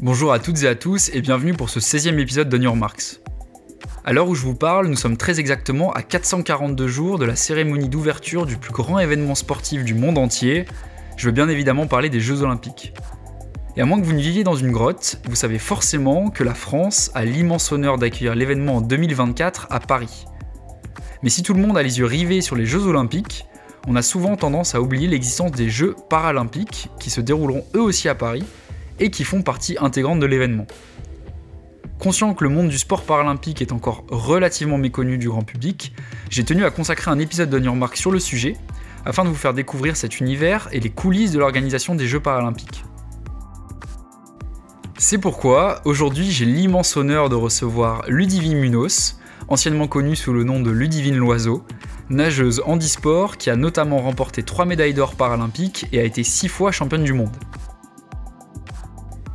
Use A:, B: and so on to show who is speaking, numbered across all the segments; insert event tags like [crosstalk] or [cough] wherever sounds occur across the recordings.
A: Bonjour à toutes et à tous et bienvenue pour ce 16e épisode de Your Marks. À l'heure où je vous parle, nous sommes très exactement à 442 jours de la cérémonie d'ouverture du plus grand événement sportif du monde entier. Je veux bien évidemment parler des Jeux Olympiques. Et à moins que vous ne viviez dans une grotte, vous savez forcément que la France a l'immense honneur d'accueillir l'événement en 2024 à Paris. Mais si tout le monde a les yeux rivés sur les Jeux Olympiques, on a souvent tendance à oublier l'existence des Jeux paralympiques qui se dérouleront eux aussi à Paris et qui font partie intégrante de l'événement. Conscient que le monde du sport paralympique est encore relativement méconnu du grand public, j'ai tenu à consacrer un épisode de New sur le sujet, afin de vous faire découvrir cet univers et les coulisses de l'organisation des Jeux paralympiques. C'est pourquoi, aujourd'hui, j'ai l'immense honneur de recevoir Ludivine Munoz, anciennement connue sous le nom de Ludivine Loiseau, nageuse handisport qui a notamment remporté 3 médailles d'or paralympiques et a été 6 fois championne du monde.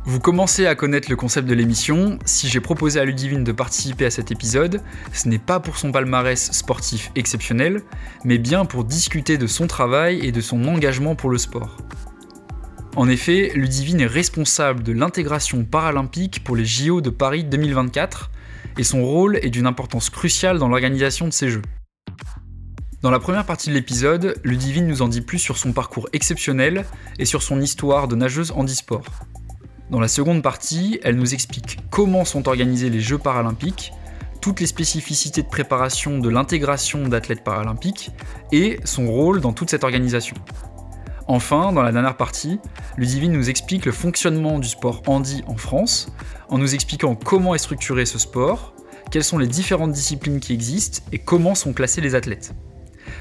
A: Vous commencez à connaître le concept de l'émission. Si j'ai proposé à Ludivine de participer à cet épisode, ce n'est pas pour son palmarès sportif exceptionnel, mais bien pour discuter de son travail et de son engagement pour le sport. En effet, Ludivine est responsable de l'intégration paralympique pour les JO de Paris 2024, et son rôle est d'une importance cruciale dans l'organisation de ces Jeux. Dans la première partie de l'épisode, Ludivine nous en dit plus sur son parcours exceptionnel et sur son histoire de nageuse handisport. Dans la seconde partie, elle nous explique comment sont organisés les Jeux paralympiques, toutes les spécificités de préparation de l'intégration d'athlètes paralympiques et son rôle dans toute cette organisation. Enfin, dans la dernière partie, Ludivine nous explique le fonctionnement du sport handi en France, en nous expliquant comment est structuré ce sport, quelles sont les différentes disciplines qui existent et comment sont classés les athlètes.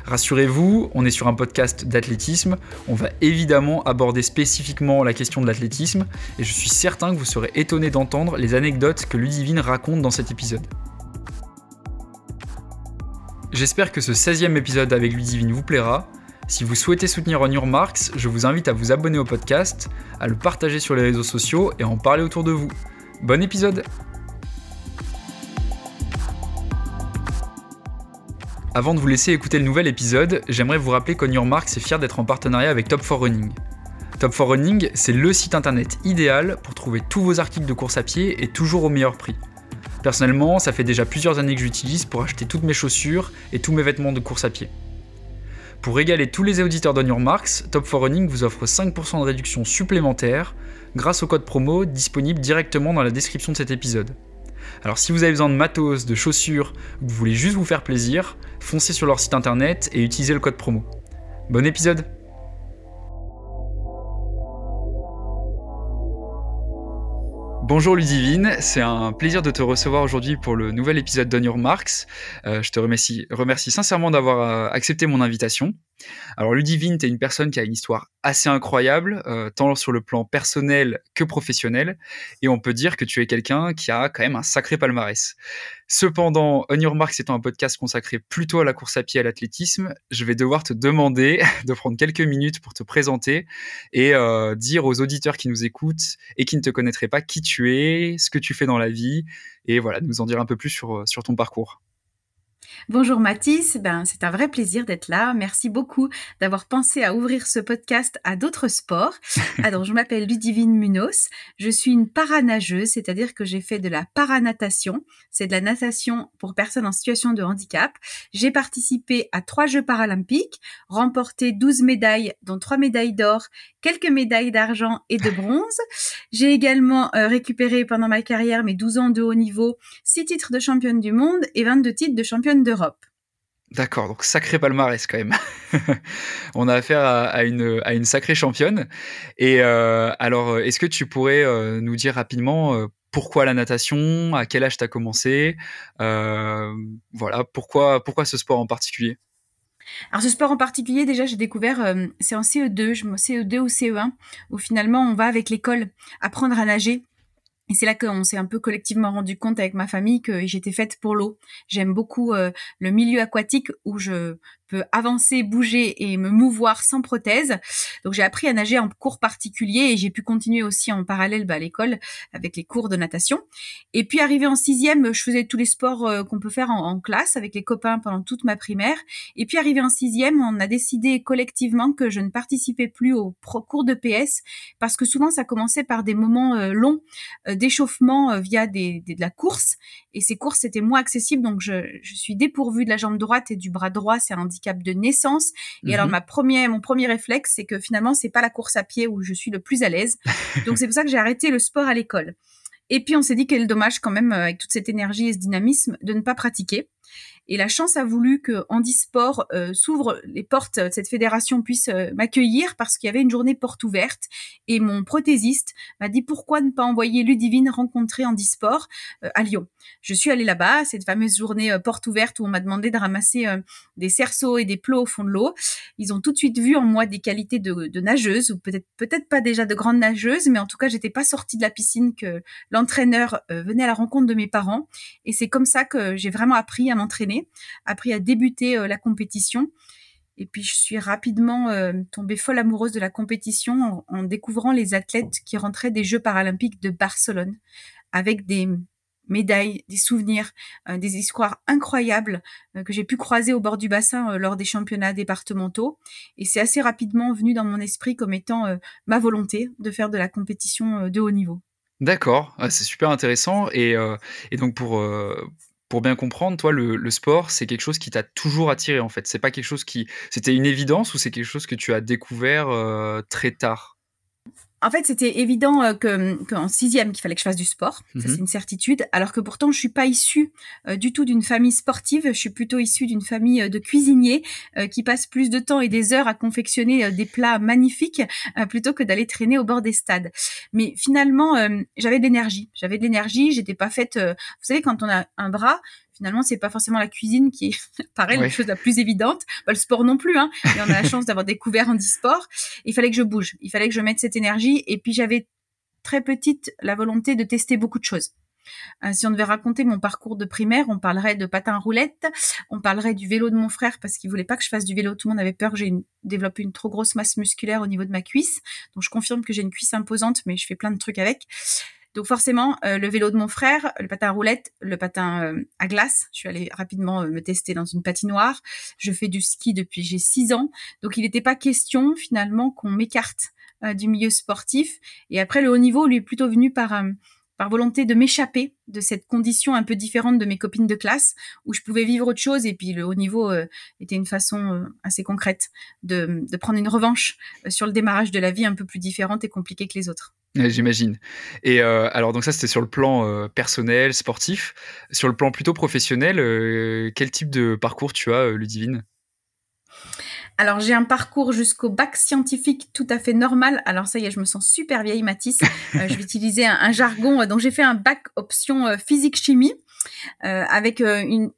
A: Rassurez-vous, on est sur un podcast d'athlétisme, on va évidemment aborder spécifiquement la question de l'athlétisme, et je suis certain que vous serez étonné d'entendre les anecdotes que Ludivine raconte dans cet épisode. J'espère que ce 16e épisode avec Ludivine vous plaira. Si vous souhaitez soutenir On Your Marks, je vous invite à vous abonner au podcast, à le partager sur les réseaux sociaux et à en parler autour de vous. Bon épisode Avant de vous laisser écouter le nouvel épisode, j'aimerais vous rappeler qu'On Marks est fier d'être en partenariat avec Top 4 Running. Top 4 Running, c'est le site internet idéal pour trouver tous vos articles de course à pied et toujours au meilleur prix. Personnellement, ça fait déjà plusieurs années que j'utilise pour acheter toutes mes chaussures et tous mes vêtements de course à pied. Pour régaler tous les auditeurs d'On Marks, Top 4 Running vous offre 5% de réduction supplémentaire grâce au code promo disponible directement dans la description de cet épisode. Alors si vous avez besoin de matos, de chaussures, vous voulez juste vous faire plaisir, foncez sur leur site internet et utilisez le code promo. Bon épisode Bonjour Ludivine, c'est un plaisir de te recevoir aujourd'hui pour le nouvel épisode d'On Your Marks. Euh, je te remercie, remercie sincèrement d'avoir euh, accepté mon invitation. Alors Ludivine, tu es une personne qui a une histoire assez incroyable, euh, tant sur le plan personnel que professionnel, et on peut dire que tu es quelqu'un qui a quand même un sacré palmarès. Cependant, On Your Marks étant un podcast consacré plutôt à la course à pied et à l'athlétisme, je vais devoir te demander [laughs] de prendre quelques minutes pour te présenter et euh, dire aux auditeurs qui nous écoutent et qui ne te connaîtraient pas qui tu es, ce que tu fais dans la vie, et voilà, nous en dire un peu plus sur, sur ton parcours.
B: Bonjour Mathis, ben, c'est un vrai plaisir d'être là. Merci beaucoup d'avoir pensé à ouvrir ce podcast à d'autres sports. [laughs] Alors, je m'appelle Ludivine Munoz, je suis une paranageuse, c'est-à-dire que j'ai fait de la paranatation, c'est de la natation pour personnes en situation de handicap. J'ai participé à trois Jeux paralympiques, remporté 12 médailles, dont trois médailles d'or, quelques médailles d'argent et de bronze. J'ai également euh, récupéré pendant ma carrière mes 12 ans de haut niveau, six titres de championne du monde et 22 titres de championne d'Europe.
A: D'accord, donc sacré palmarès quand même. [laughs] On a affaire à, une, à une sacrée championne. Et euh, alors, est-ce que tu pourrais euh, nous dire rapidement euh, pourquoi la natation, à quel âge tu as commencé, voilà, pourquoi, pourquoi ce sport en particulier?
B: Alors ce sport en particulier, déjà j'ai découvert, c'est en CE2, je, CE2 ou CE1, où finalement on va avec l'école apprendre à nager. Et c'est là qu'on s'est un peu collectivement rendu compte avec ma famille que j'étais faite pour l'eau. J'aime beaucoup euh, le milieu aquatique où je avancer, bouger et me mouvoir sans prothèse. Donc j'ai appris à nager en cours particulier et j'ai pu continuer aussi en parallèle bah, à l'école avec les cours de natation. Et puis arrivé en sixième, je faisais tous les sports euh, qu'on peut faire en, classe avec les copains pendant toute ma primaire. Et puis arrivé en sixième, on a décidé collectivement que je ne participais plus aux cours de PS parce que souvent ça commençait par des moments euh, longs euh, d'échauffement via de la course et ces courses étaient moins accessibles donc je, je suis dépourvue de la jambe droite et du bras droit, c'est un handicap de naissance. Et alors mhm. ma première, mon premier réflexe, c'est que finalement c'est pas la course à pied où je suis le plus à l'aise. [laughs] donc c'est pour ça que j'ai arrêté le sport à l'école. Et puis on s'est dit quel dommage quand même avec toute cette énergie et ce dynamisme de ne pas pratiquer. Et la chance a voulu que Handisport euh, s'ouvre les portes, de cette fédération puisse euh, m'accueillir parce qu'il y avait une journée porte ouverte. Et mon prothésiste m'a dit pourquoi ne pas envoyer Ludivine rencontrer Handisport euh, à Lyon. Je suis allée là-bas, cette fameuse journée euh, porte ouverte où on m'a demandé de ramasser des cerceaux et des plots au fond de l'eau. Ils ont tout de suite vu en moi des qualités de, nageuse ou peut-être peut-être pas déjà de grande nageuse, mais en tout cas j'étais pas sortie de la piscine que l'entraîneur venait à la rencontre de mes parents. Et c'est comme ça que j'ai vraiment appris à m'entraîner appris à débuter euh, la compétition. Et puis je suis rapidement euh, tombée folle amoureuse de la compétition en, découvrant les athlètes qui rentraient des Jeux paralympiques de Barcelone avec des médailles, des souvenirs, euh, des histoires incroyables que j'ai pu croiser au bord du bassin lors des championnats départementaux. Et c'est assez rapidement venu dans mon esprit comme étant ma volonté de faire de la compétition de haut niveau.
A: D'accord, ah, c'est super intéressant. Et donc pour, pour bien comprendre, toi, le, sport, c'est quelque chose qui t'a toujours attiré en fait. C'est pas quelque chose qui, c'était une évidence ou c'est quelque chose que tu as découvert euh, très tard?
B: En fait, c'était évident euh, que qu'en sixième qu'il fallait que je fasse du sport, ça c'est mhm. une certitude. Alors que pourtant, je suis pas issue euh, du tout d'une famille sportive. Je suis plutôt issue d'une famille euh, de cuisiniers qui passent plus de temps et des heures à confectionner des plats magnifiques plutôt que d'aller traîner au bord des stades. Mais finalement, j'avais de l'énergie. J'avais de l'énergie. J'étais pas faite. vous savez, quand on a un bras, finalement, c'est pas forcément la cuisine qui est, [laughs] pareil, la chose la plus évidente. Bah, le sport non plus, hein. Et on a la chance d'avoir découvert un e-sport. Il fallait que je bouge. Il fallait que je mette cette énergie. Et puis, j'avais très petite la volonté de tester beaucoup de choses. Euh, si on devait raconter mon parcours de primaire, on parlerait de patin roulette, on parlerait du vélo de mon frère parce qu'il voulait pas que je fasse du vélo. Tout le monde avait peur que j'ai développé une trop grosse masse musculaire au niveau de ma cuisse. Donc je confirme que j'ai une cuisse imposante, mais je fais plein de trucs avec. Donc forcément, euh, le vélo de mon frère, le patin à roulette, le patin euh, à glace. Je suis allée rapidement euh, me tester dans une patinoire. Je fais du ski depuis j'ai six ans. Donc il n'était pas question finalement qu'on m'écarte du milieu sportif. Et après, le haut niveau lui est plutôt venu par par volonté de m'échapper de cette condition un peu différente de mes copines de classe, où je pouvais vivre autre chose, et puis le haut niveau était une façon assez concrète de, de, prendre une revanche sur le démarrage de la vie un peu plus différente et compliquée que les autres.
A: J'imagine. Et euh, alors, donc ça, c'était sur le plan euh, personnel, sportif. Sur le plan plutôt professionnel, euh, quel type de parcours tu as, Ludivine?
B: Alors j'ai un parcours jusqu'au bac scientifique tout à fait normal. Alors ça y est, je me sens super vieille Matisse. [laughs] je vais utiliser un, jargon. Donc j'ai fait un bac option physique-chimie avec une,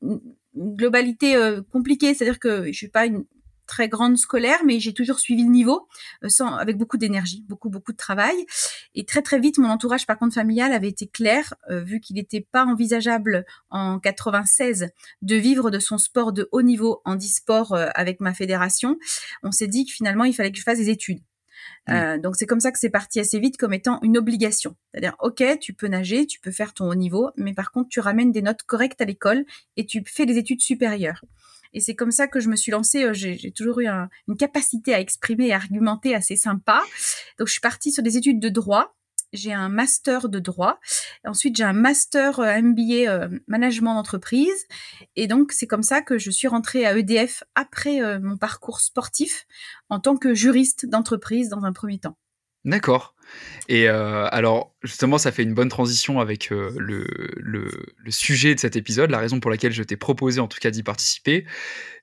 B: globalité compliquée, c'est-à-dire que je suis pas une, très grande scolaire, mais j'ai toujours suivi le niveau euh, sans, avec beaucoup d'énergie, beaucoup beaucoup de travail. Et très très vite, mon entourage par contre familial avait été clair, euh, vu qu'il n'était pas envisageable en 96 de vivre de son sport de haut niveau en e-sport euh, avec ma fédération. On s'est dit que finalement il fallait que je fasse des études. Mmh. donc c'est comme ça que c'est parti assez vite comme étant une obligation. C'est-à-dire, ok, tu peux nager, tu peux faire ton haut niveau, mais par contre tu ramènes des notes correctes à l'école et tu fais des études supérieures. Et c'est comme ça que je me suis lancée. Euh, j'ai toujours eu une capacité à exprimer et argumenter assez sympa. Donc, je suis partie sur des études de droit. J'ai un master de droit. Ensuite, j'ai un master euh, MBA euh, management d'entreprise. Et donc, c'est comme ça que je suis rentrée à EDF après mon parcours sportif en tant que juriste d'entreprise dans un premier temps.
A: D'accord. Et euh, alors, justement, ça fait une bonne transition avec euh, le, sujet de cet épisode, la raison pour laquelle je t'ai proposé en tout cas d'y participer,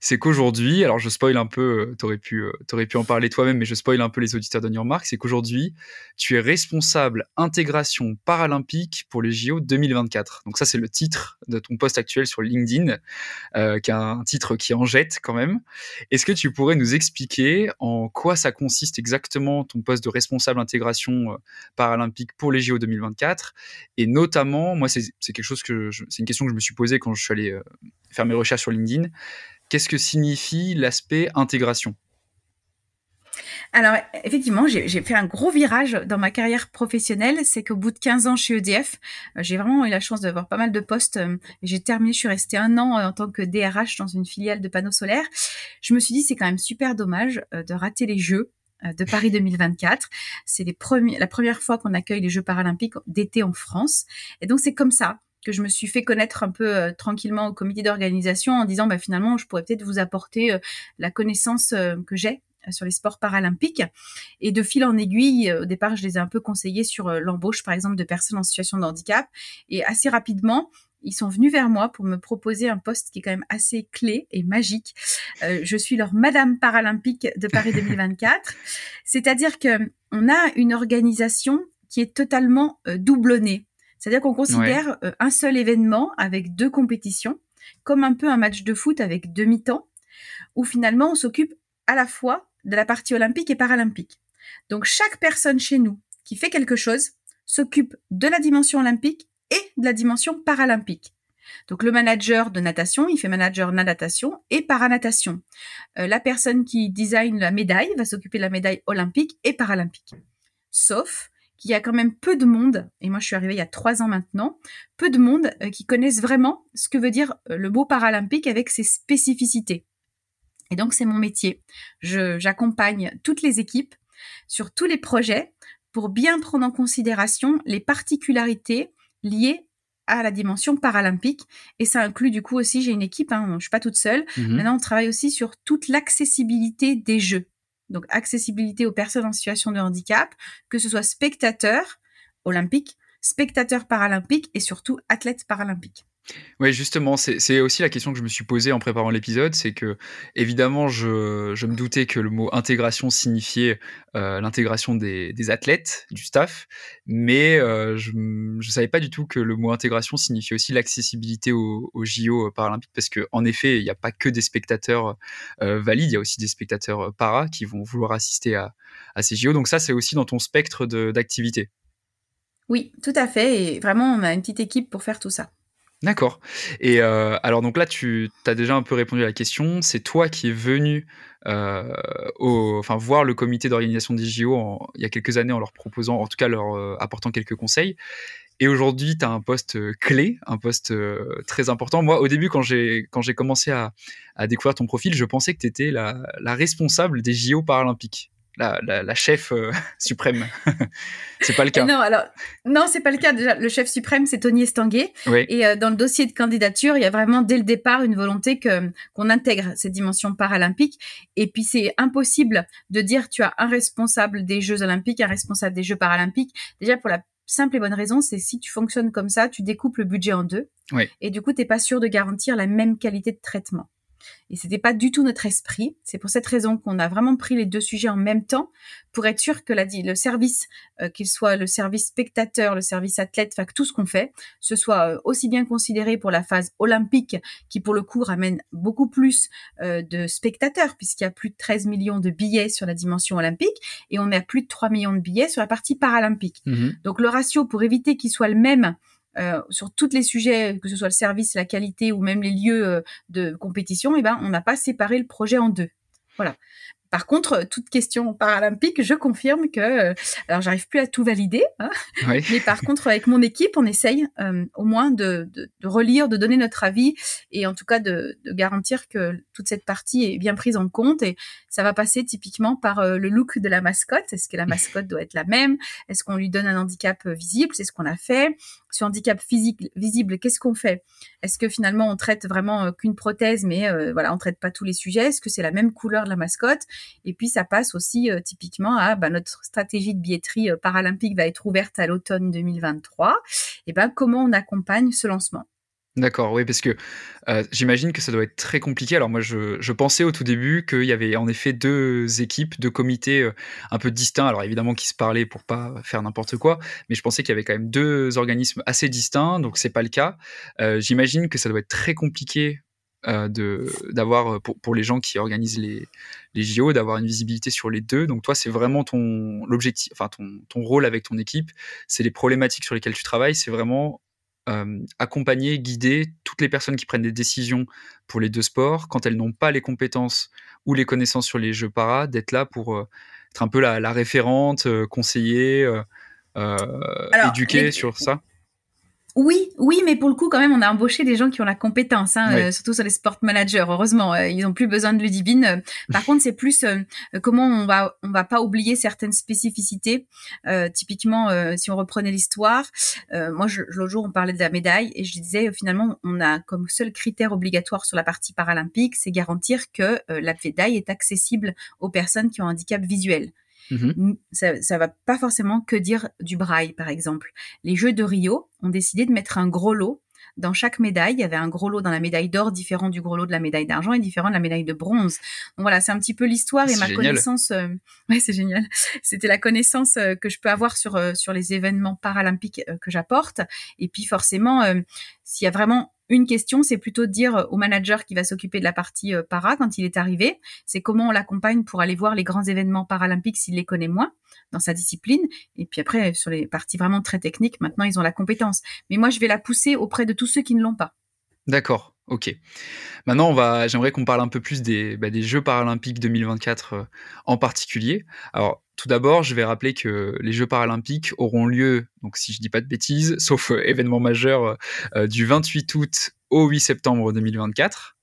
A: c'est qu'aujourd'hui, alors je spoil un peu, euh, t'aurais pu, pu en parler toi-même, mais je spoil un peu les auditeurs de New York, c'est qu'aujourd'hui, tu es responsable intégration paralympique pour les JO 2024. Donc ça, c'est le titre de ton poste actuel sur LinkedIn, qui est un titre qui en jette quand même. Est-ce que tu pourrais nous expliquer en quoi ça consiste exactement ton poste de responsable intégration euh, paralympique pour les JO 2024. Et notamment, moi, c'est quelque chose que c'est une question que je me suis posée quand je suis allé euh, faire mes recherches sur LinkedIn. qu'est-ce que signifie l'aspect intégration?
B: Alors, effectivement, j'ai fait un gros virage dans ma carrière professionnelle. C'est qu'au bout de 15 ans chez EDF, euh, j'ai vraiment eu la chance d'avoir pas mal de postes. J'ai terminé, je suis restée un an en tant que DRH dans une filiale de panneaux solaires. Je me suis dit, c'est quand même super dommage de rater les Jeux de Paris 2024. C'est la première fois qu'on accueille les Jeux paralympiques d'été en France. Et donc, c'est comme ça que je me suis fait connaître un peu tranquillement au comité d'organisation en disant bah, finalement je pourrais peut-être vous apporter la connaissance que j'ai sur les sports paralympiques. Et de fil en aiguille, euh, au départ, je les ai un peu conseillés sur euh, l'embauche, par exemple, de personnes en situation de handicap. Et assez rapidement, ils sont venus vers moi pour me proposer un poste qui est quand même assez clé et magique. Euh, je suis leur Madame paralympique de Paris [laughs] 2024. C'est-à-dire que on a une organisation qui est totalement doublonnée. C'est-à-dire qu'on considère un seul événement avec deux compétitions comme un peu un match de foot avec demi-temps, où finalement on s'occupe à la fois de la partie olympique et paralympique. Donc chaque personne chez nous qui fait quelque chose s'occupe de la dimension olympique et de la dimension paralympique. Donc le manager de natation, il fait manager natation et paranatation. Euh, la personne qui design la médaille va s'occuper de la médaille olympique et paralympique. Sauf qu'il y a quand même peu de monde, et moi je suis arrivée il y a trois ans maintenant, peu de monde euh, qui connaissent vraiment ce que veut dire euh, le mot paralympique avec ses spécificités. Et donc, c'est mon métier. J'accompagne toutes les équipes sur tous les projets pour bien prendre en considération les particularités liées à la dimension paralympique. Et ça inclut du coup aussi, j'ai une équipe, hein, je ne suis pas toute seule. Mhm. Maintenant, on travaille aussi sur toute l'accessibilité des jeux. Donc, accessibilité aux personnes en situation de handicap, que ce soit spectateurs olympiques, spectateurs paralympiques et surtout athlètes paralympiques.
A: Oui, justement, c'est aussi la question que je me suis posée en préparant l'épisode, c'est que évidemment, je, me doutais que le mot intégration signifiait euh, l'intégration des, athlètes, du staff, mais euh, je ne savais pas du tout que le mot intégration signifiait aussi l'accessibilité aux, aux, JO paralympiques, parce qu'en effet, il n'y a pas que des spectateurs euh, valides, il y a aussi des spectateurs para qui vont vouloir assister à, à ces JO, donc ça, c'est aussi dans ton spectre d'activité.
B: Oui, tout à fait, et vraiment, on a une petite équipe pour faire tout ça.
A: D'accord. Et euh, alors donc là, tu as déjà un peu répondu à la question. C'est toi qui es venu euh, voir le comité d'organisation des JO il y a quelques années en leur proposant, en tout cas leur euh, apportant quelques conseils. Et aujourd'hui, tu as un poste clé, un poste très important. Moi, au début, quand j'ai commencé à, à, découvrir ton profil, je pensais que tu étais la, la responsable des JO paralympiques la, chef euh, [laughs] suprême. [laughs] c'est pas le cas.
B: Non, alors non, c'est pas le cas. Déjà, le chef suprême, c'est Tony Estanguet. Et euh, dans le dossier de candidature, il y a vraiment dès le départ une volonté que qu'on intègre cette dimension paralympique. Et puis c'est impossible de dire tu as un responsable des Jeux olympiques, un responsable des Jeux paralympiques. Déjà pour la simple et bonne raison, c'est si tu fonctionnes comme ça, tu découpes le budget en deux. Et du coup, t'es pas sûr de garantir la même qualité de traitement. Et c'était pas du tout notre esprit. C'est pour cette raison qu'on a vraiment pris les deux sujets en même temps pour être sûr que la, le service, euh, qu'il soit le service spectateur, le service athlète, enfin que tout ce qu'on fait, ce soit euh, aussi bien considéré pour la phase olympique, qui pour le coup ramène beaucoup plus euh, de spectateurs, puisqu'il y a plus de 13 millions de billets sur la dimension olympique, et on est à plus de 3 millions de billets sur la partie paralympique. Mmh Donc le ratio, pour éviter qu'il soit le même euh, sur tous les sujets, que ce soit le service, la qualité ou même les lieux euh, de compétition, eh ben, on n'a pas séparé le projet en deux. Voilà. Par contre, toute question paralympique, je confirme que, euh, alors j'arrive plus à tout valider, hein, mais par [laughs] contre avec mon équipe, on essaye euh, au moins de, de, de, relire, de donner notre avis et en tout cas de, de, garantir que toute cette partie est bien prise en compte. Et ça va passer typiquement par euh, le look de la mascotte. Est-ce que la mascotte doit être la même? Est-ce qu'on lui donne un handicap visible? C'est ce qu'on a fait. Sur handicap physique visible, qu'est-ce qu'on fait? Est-ce que finalement on traite vraiment qu'une prothèse, mais voilà, on traite pas tous les sujets? Est-ce que c'est la même couleur de la mascotte? Et puis ça passe aussi euh, typiquement à bah, notre stratégie de billetterie euh, paralympique va être ouverte à l'automne 2023. Et ben comment on accompagne ce lancement?
A: D'accord, oui, parce que euh, j'imagine que ça doit être très compliqué. Alors moi, je, pensais au tout début qu'il y avait en effet deux équipes, deux comités un peu distincts. Alors évidemment, qui se parlaient pour pas faire n'importe quoi, mais je pensais qu'il y avait quand même deux organismes assez distincts, donc c'est pas le cas. j'imagine que ça doit être très compliqué euh, d'avoir euh, pour, pour, les gens qui organisent les, les JO d'avoir une visibilité sur les deux. Donc toi c'est vraiment ton l'objectif enfin ton, ton rôle avec ton équipe c'est les problématiques sur lesquelles tu travailles c'est vraiment accompagner, guider toutes les personnes qui prennent des décisions pour les deux sports, quand elles n'ont pas les compétences ou les connaissances sur les jeux para, d'être là pour être un peu la, référente, conseiller, éduquer sur ça
B: oui, oui, mais pour le coup, quand même, on a embauché des gens qui ont la compétence, hein, euh, surtout sur les sport managers. Heureusement, euh, ils n'ont plus besoin de Ludivine. par [laughs] contre, c'est plus euh, comment on va, on va pas oublier certaines spécificités. typiquement, si on reprenait l'histoire, moi, l'autre jour, on parlait de la médaille et je disais finalement, on a comme seul critère obligatoire sur la partie paralympique, c'est garantir que la médaille est accessible aux personnes qui ont un handicap visuel. Mmh. Ça, ça va pas forcément que dire du braille, par exemple. Les Jeux de Rio ont décidé de mettre un gros lot dans chaque médaille. Il y avait un gros lot dans la médaille d'or, différent du gros lot de la médaille d'argent et différent de la médaille de bronze. Donc voilà, c'est un petit peu l'histoire et ma connaissance. Euh, [laughs] ouais, c'est génial. C'était la connaissance euh, que je peux avoir sur euh, sur les événements paralympiques que j'apporte. Et puis forcément, s'il y a vraiment une question, c'est plutôt de dire au manager qui va s'occuper de la partie euh, para quand il est arrivé, c'est comment on l'accompagne pour aller voir les grands événements paralympiques s'il les connaît moins dans sa discipline. Et puis après, sur les parties vraiment très techniques, maintenant ils ont la compétence. Mais moi, je vais la pousser auprès de tous ceux qui ne l'ont pas.
A: D'accord, ok. Maintenant, j'aimerais qu'on parle un peu plus des, bah, Jeux paralympiques 2024 euh, en particulier. Alors, tout d'abord, je vais rappeler que les Jeux paralympiques auront lieu, donc si je dis pas de bêtises, [laughs] sauf euh, événement majeur, euh, du 28 août au 8 septembre 2024,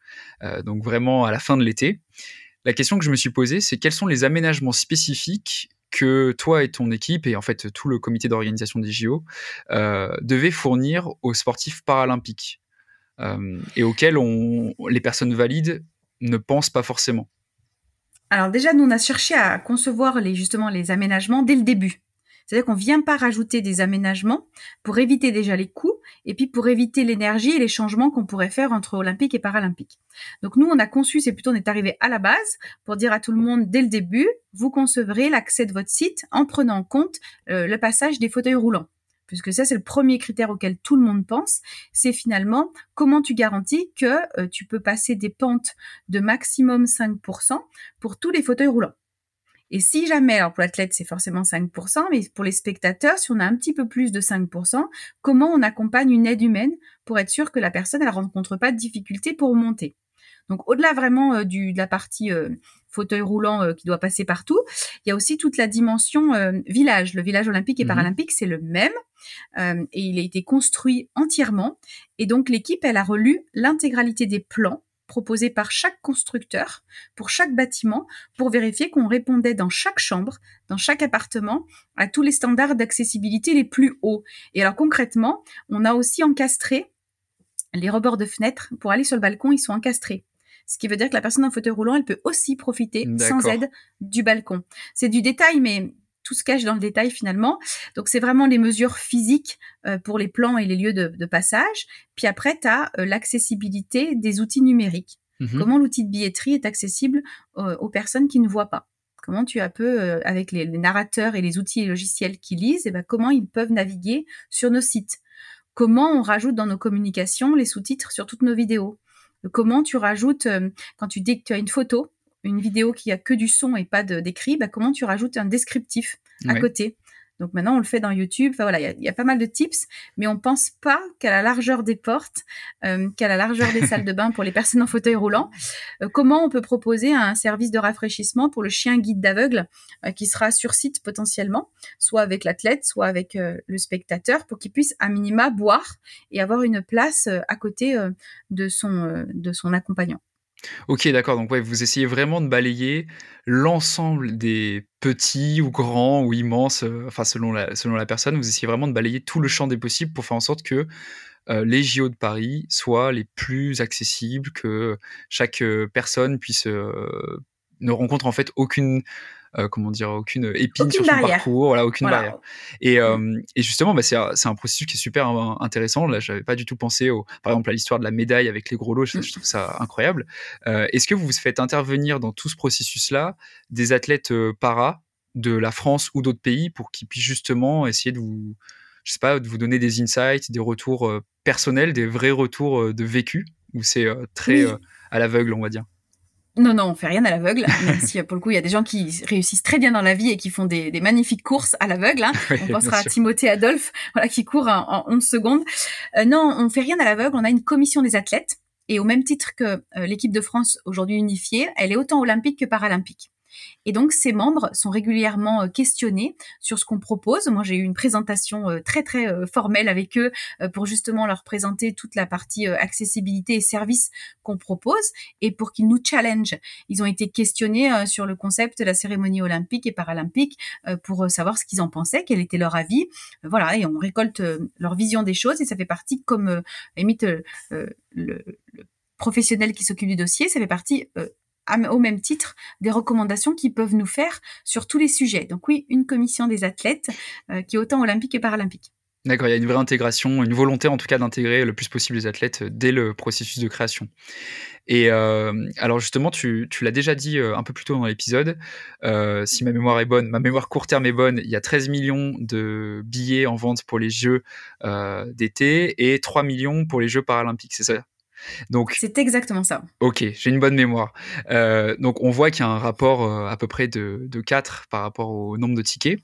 A: donc vraiment à la fin de l'été. La question que je me suis posée, c'est quels sont les aménagements spécifiques que toi et ton équipe, et en fait tout le comité d'organisation des JO, devaient fournir aux sportifs paralympiques euh, et auxquels les personnes valides ne pensent pas forcément?
B: Alors déjà, nous, on a cherché à concevoir justement les aménagements dès le début. C'est-à-dire qu'on ne vient pas rajouter des aménagements pour éviter déjà les coûts et puis pour éviter l'énergie et les changements qu'on pourrait faire entre olympique et paralympique. Donc nous, on a conçu, c'est plutôt on est arrivé à la base pour dire à tout le monde dès le début, vous concevrez l'accès de votre site en prenant en compte euh, le passage des fauteuils roulants puisque ça c'est le premier critère auquel tout le monde pense, c'est finalement comment tu garantis que euh, tu peux passer des pentes de maximum 5% pour tous les fauteuils roulants. Et si jamais, alors pour l'athlète c'est forcément 5%, mais pour les spectateurs, si on a un petit peu plus de 5%, comment on accompagne une aide humaine pour être sûr que la personne elle rencontre pas de difficultés pour monter? Donc au-delà vraiment euh, du, de la partie euh, fauteuil roulant euh, qui doit passer partout, il y a aussi toute la dimension village. Le village olympique et mmh paralympique, c'est le même et il a été construit entièrement. Et donc l'équipe, elle a relu l'intégralité des plans proposés par chaque constructeur pour chaque bâtiment pour vérifier qu'on répondait dans chaque chambre, dans chaque appartement, à tous les standards d'accessibilité les plus hauts. Et alors concrètement, on a aussi encastré les rebords de fenêtres pour aller sur le balcon, ils sont encastrés. Ce qui veut dire que la personne en fauteuil roulant, elle peut aussi profiter sans aide du balcon. C'est du détail, mais tout se cache dans le détail finalement. Donc c'est vraiment les mesures physiques euh, pour les plans et les lieux de, passage. Puis après, tu as euh, l'accessibilité des outils numériques. Mhm. Comment l'outil de billetterie est accessible euh, aux personnes qui ne voient pas? Comment tu as peu, avec les, narrateurs et les outils et logiciels qui lisent, et eh ben, comment ils peuvent naviguer sur nos sites? Comment on rajoute dans nos communications les sous-titres sur toutes nos vidéos? Comment tu rajoutes, euh, quand tu dis que tu as une photo, une vidéo qui a que du son et pas d'écrit, bah, comment tu rajoutes un descriptif à côté. Donc maintenant, on le fait dans YouTube. Enfin voilà, il y, a pas mal de tips, mais on pense pas qu'à la largeur des portes, euh, qu'à la largeur des salles de bain pour les personnes en fauteuil roulant, euh, comment on peut proposer un service de rafraîchissement pour le chien guide d'aveugle qui sera sur site potentiellement, soit avec l'athlète, soit avec le spectateur, pour qu'il puisse à minima boire et avoir une place à côté de son de son accompagnant?
A: Ok, d'accord. Donc, vous essayez vraiment de balayer l'ensemble des petits ou grands ou immenses, euh, enfin, selon la, personne, vous essayez vraiment de balayer tout le champ des possibles pour faire en sorte que euh, les JO de Paris soient les plus accessibles, que chaque euh, personne puisse ne rencontre en fait aucune comment dire, aucune épine sur son parcours, voilà, aucune barrière. Et, mmh. et justement, bah, c'est un processus qui est super intéressant. Là, j'avais pas du tout pensé, au, par exemple, à l'histoire de la médaille avec les gros lots. Je, trouve ça [laughs] incroyable. Euh, est-ce que vous vous faites intervenir dans tout ce processus-là des athlètes para de la France ou d'autres pays pour qu'ils puissent justement essayer de vous, je sais pas, de vous donner des insights, des retours personnels, des vrais retours de vécu, ou c'est très à l'aveugle, on va dire?
B: Non, non, on fait rien à l'aveugle, même si pour le coup, il y a des gens qui réussissent très bien dans la vie et qui font des, magnifiques courses à l'aveugle. Hein. [laughs] on pensera à Timothée Adolphe, voilà, qui court en, 11 secondes. Euh, non, on fait rien à l'aveugle, on a une commission des athlètes. Et au même titre que euh, l'équipe de France aujourd'hui unifiée, elle est autant olympique que paralympique. Et donc, ces membres sont régulièrement euh, questionnés sur ce qu'on propose. Moi, j'ai eu une présentation euh, très, très euh, formelle avec eux pour justement leur présenter toute la partie accessibilité et services qu'on propose et pour qu'ils nous challenge. Ils ont été questionnés sur le concept de la cérémonie olympique et paralympique pour savoir ce qu'ils en pensaient, quel était leur avis. Voilà, et on récolte leur vision des choses et ça fait partie, comme limite le professionnel qui s'occupe du dossier, ça fait partie au même titre des recommandations qu'ils peuvent nous faire sur tous les sujets. Donc oui, une commission des athlètes euh, qui est autant olympique et paralympique.
A: D'accord, il y a une vraie intégration, une volonté en tout cas d'intégrer le plus possible les athlètes euh, dès le processus de création. Et euh, alors justement, tu, l'as déjà dit un peu plus tôt dans l'épisode, si ma mémoire est bonne, ma mémoire court terme est bonne, il y a 13 millions de billets en vente pour les Jeux d'été et 3 millions pour les Jeux paralympiques, c'est ça?
B: Donc, c'est exactement ça.
A: Ok, j'ai une bonne mémoire. Euh, donc, on voit qu'il y a un rapport euh, à peu près de, de, 4 par rapport au nombre de tickets.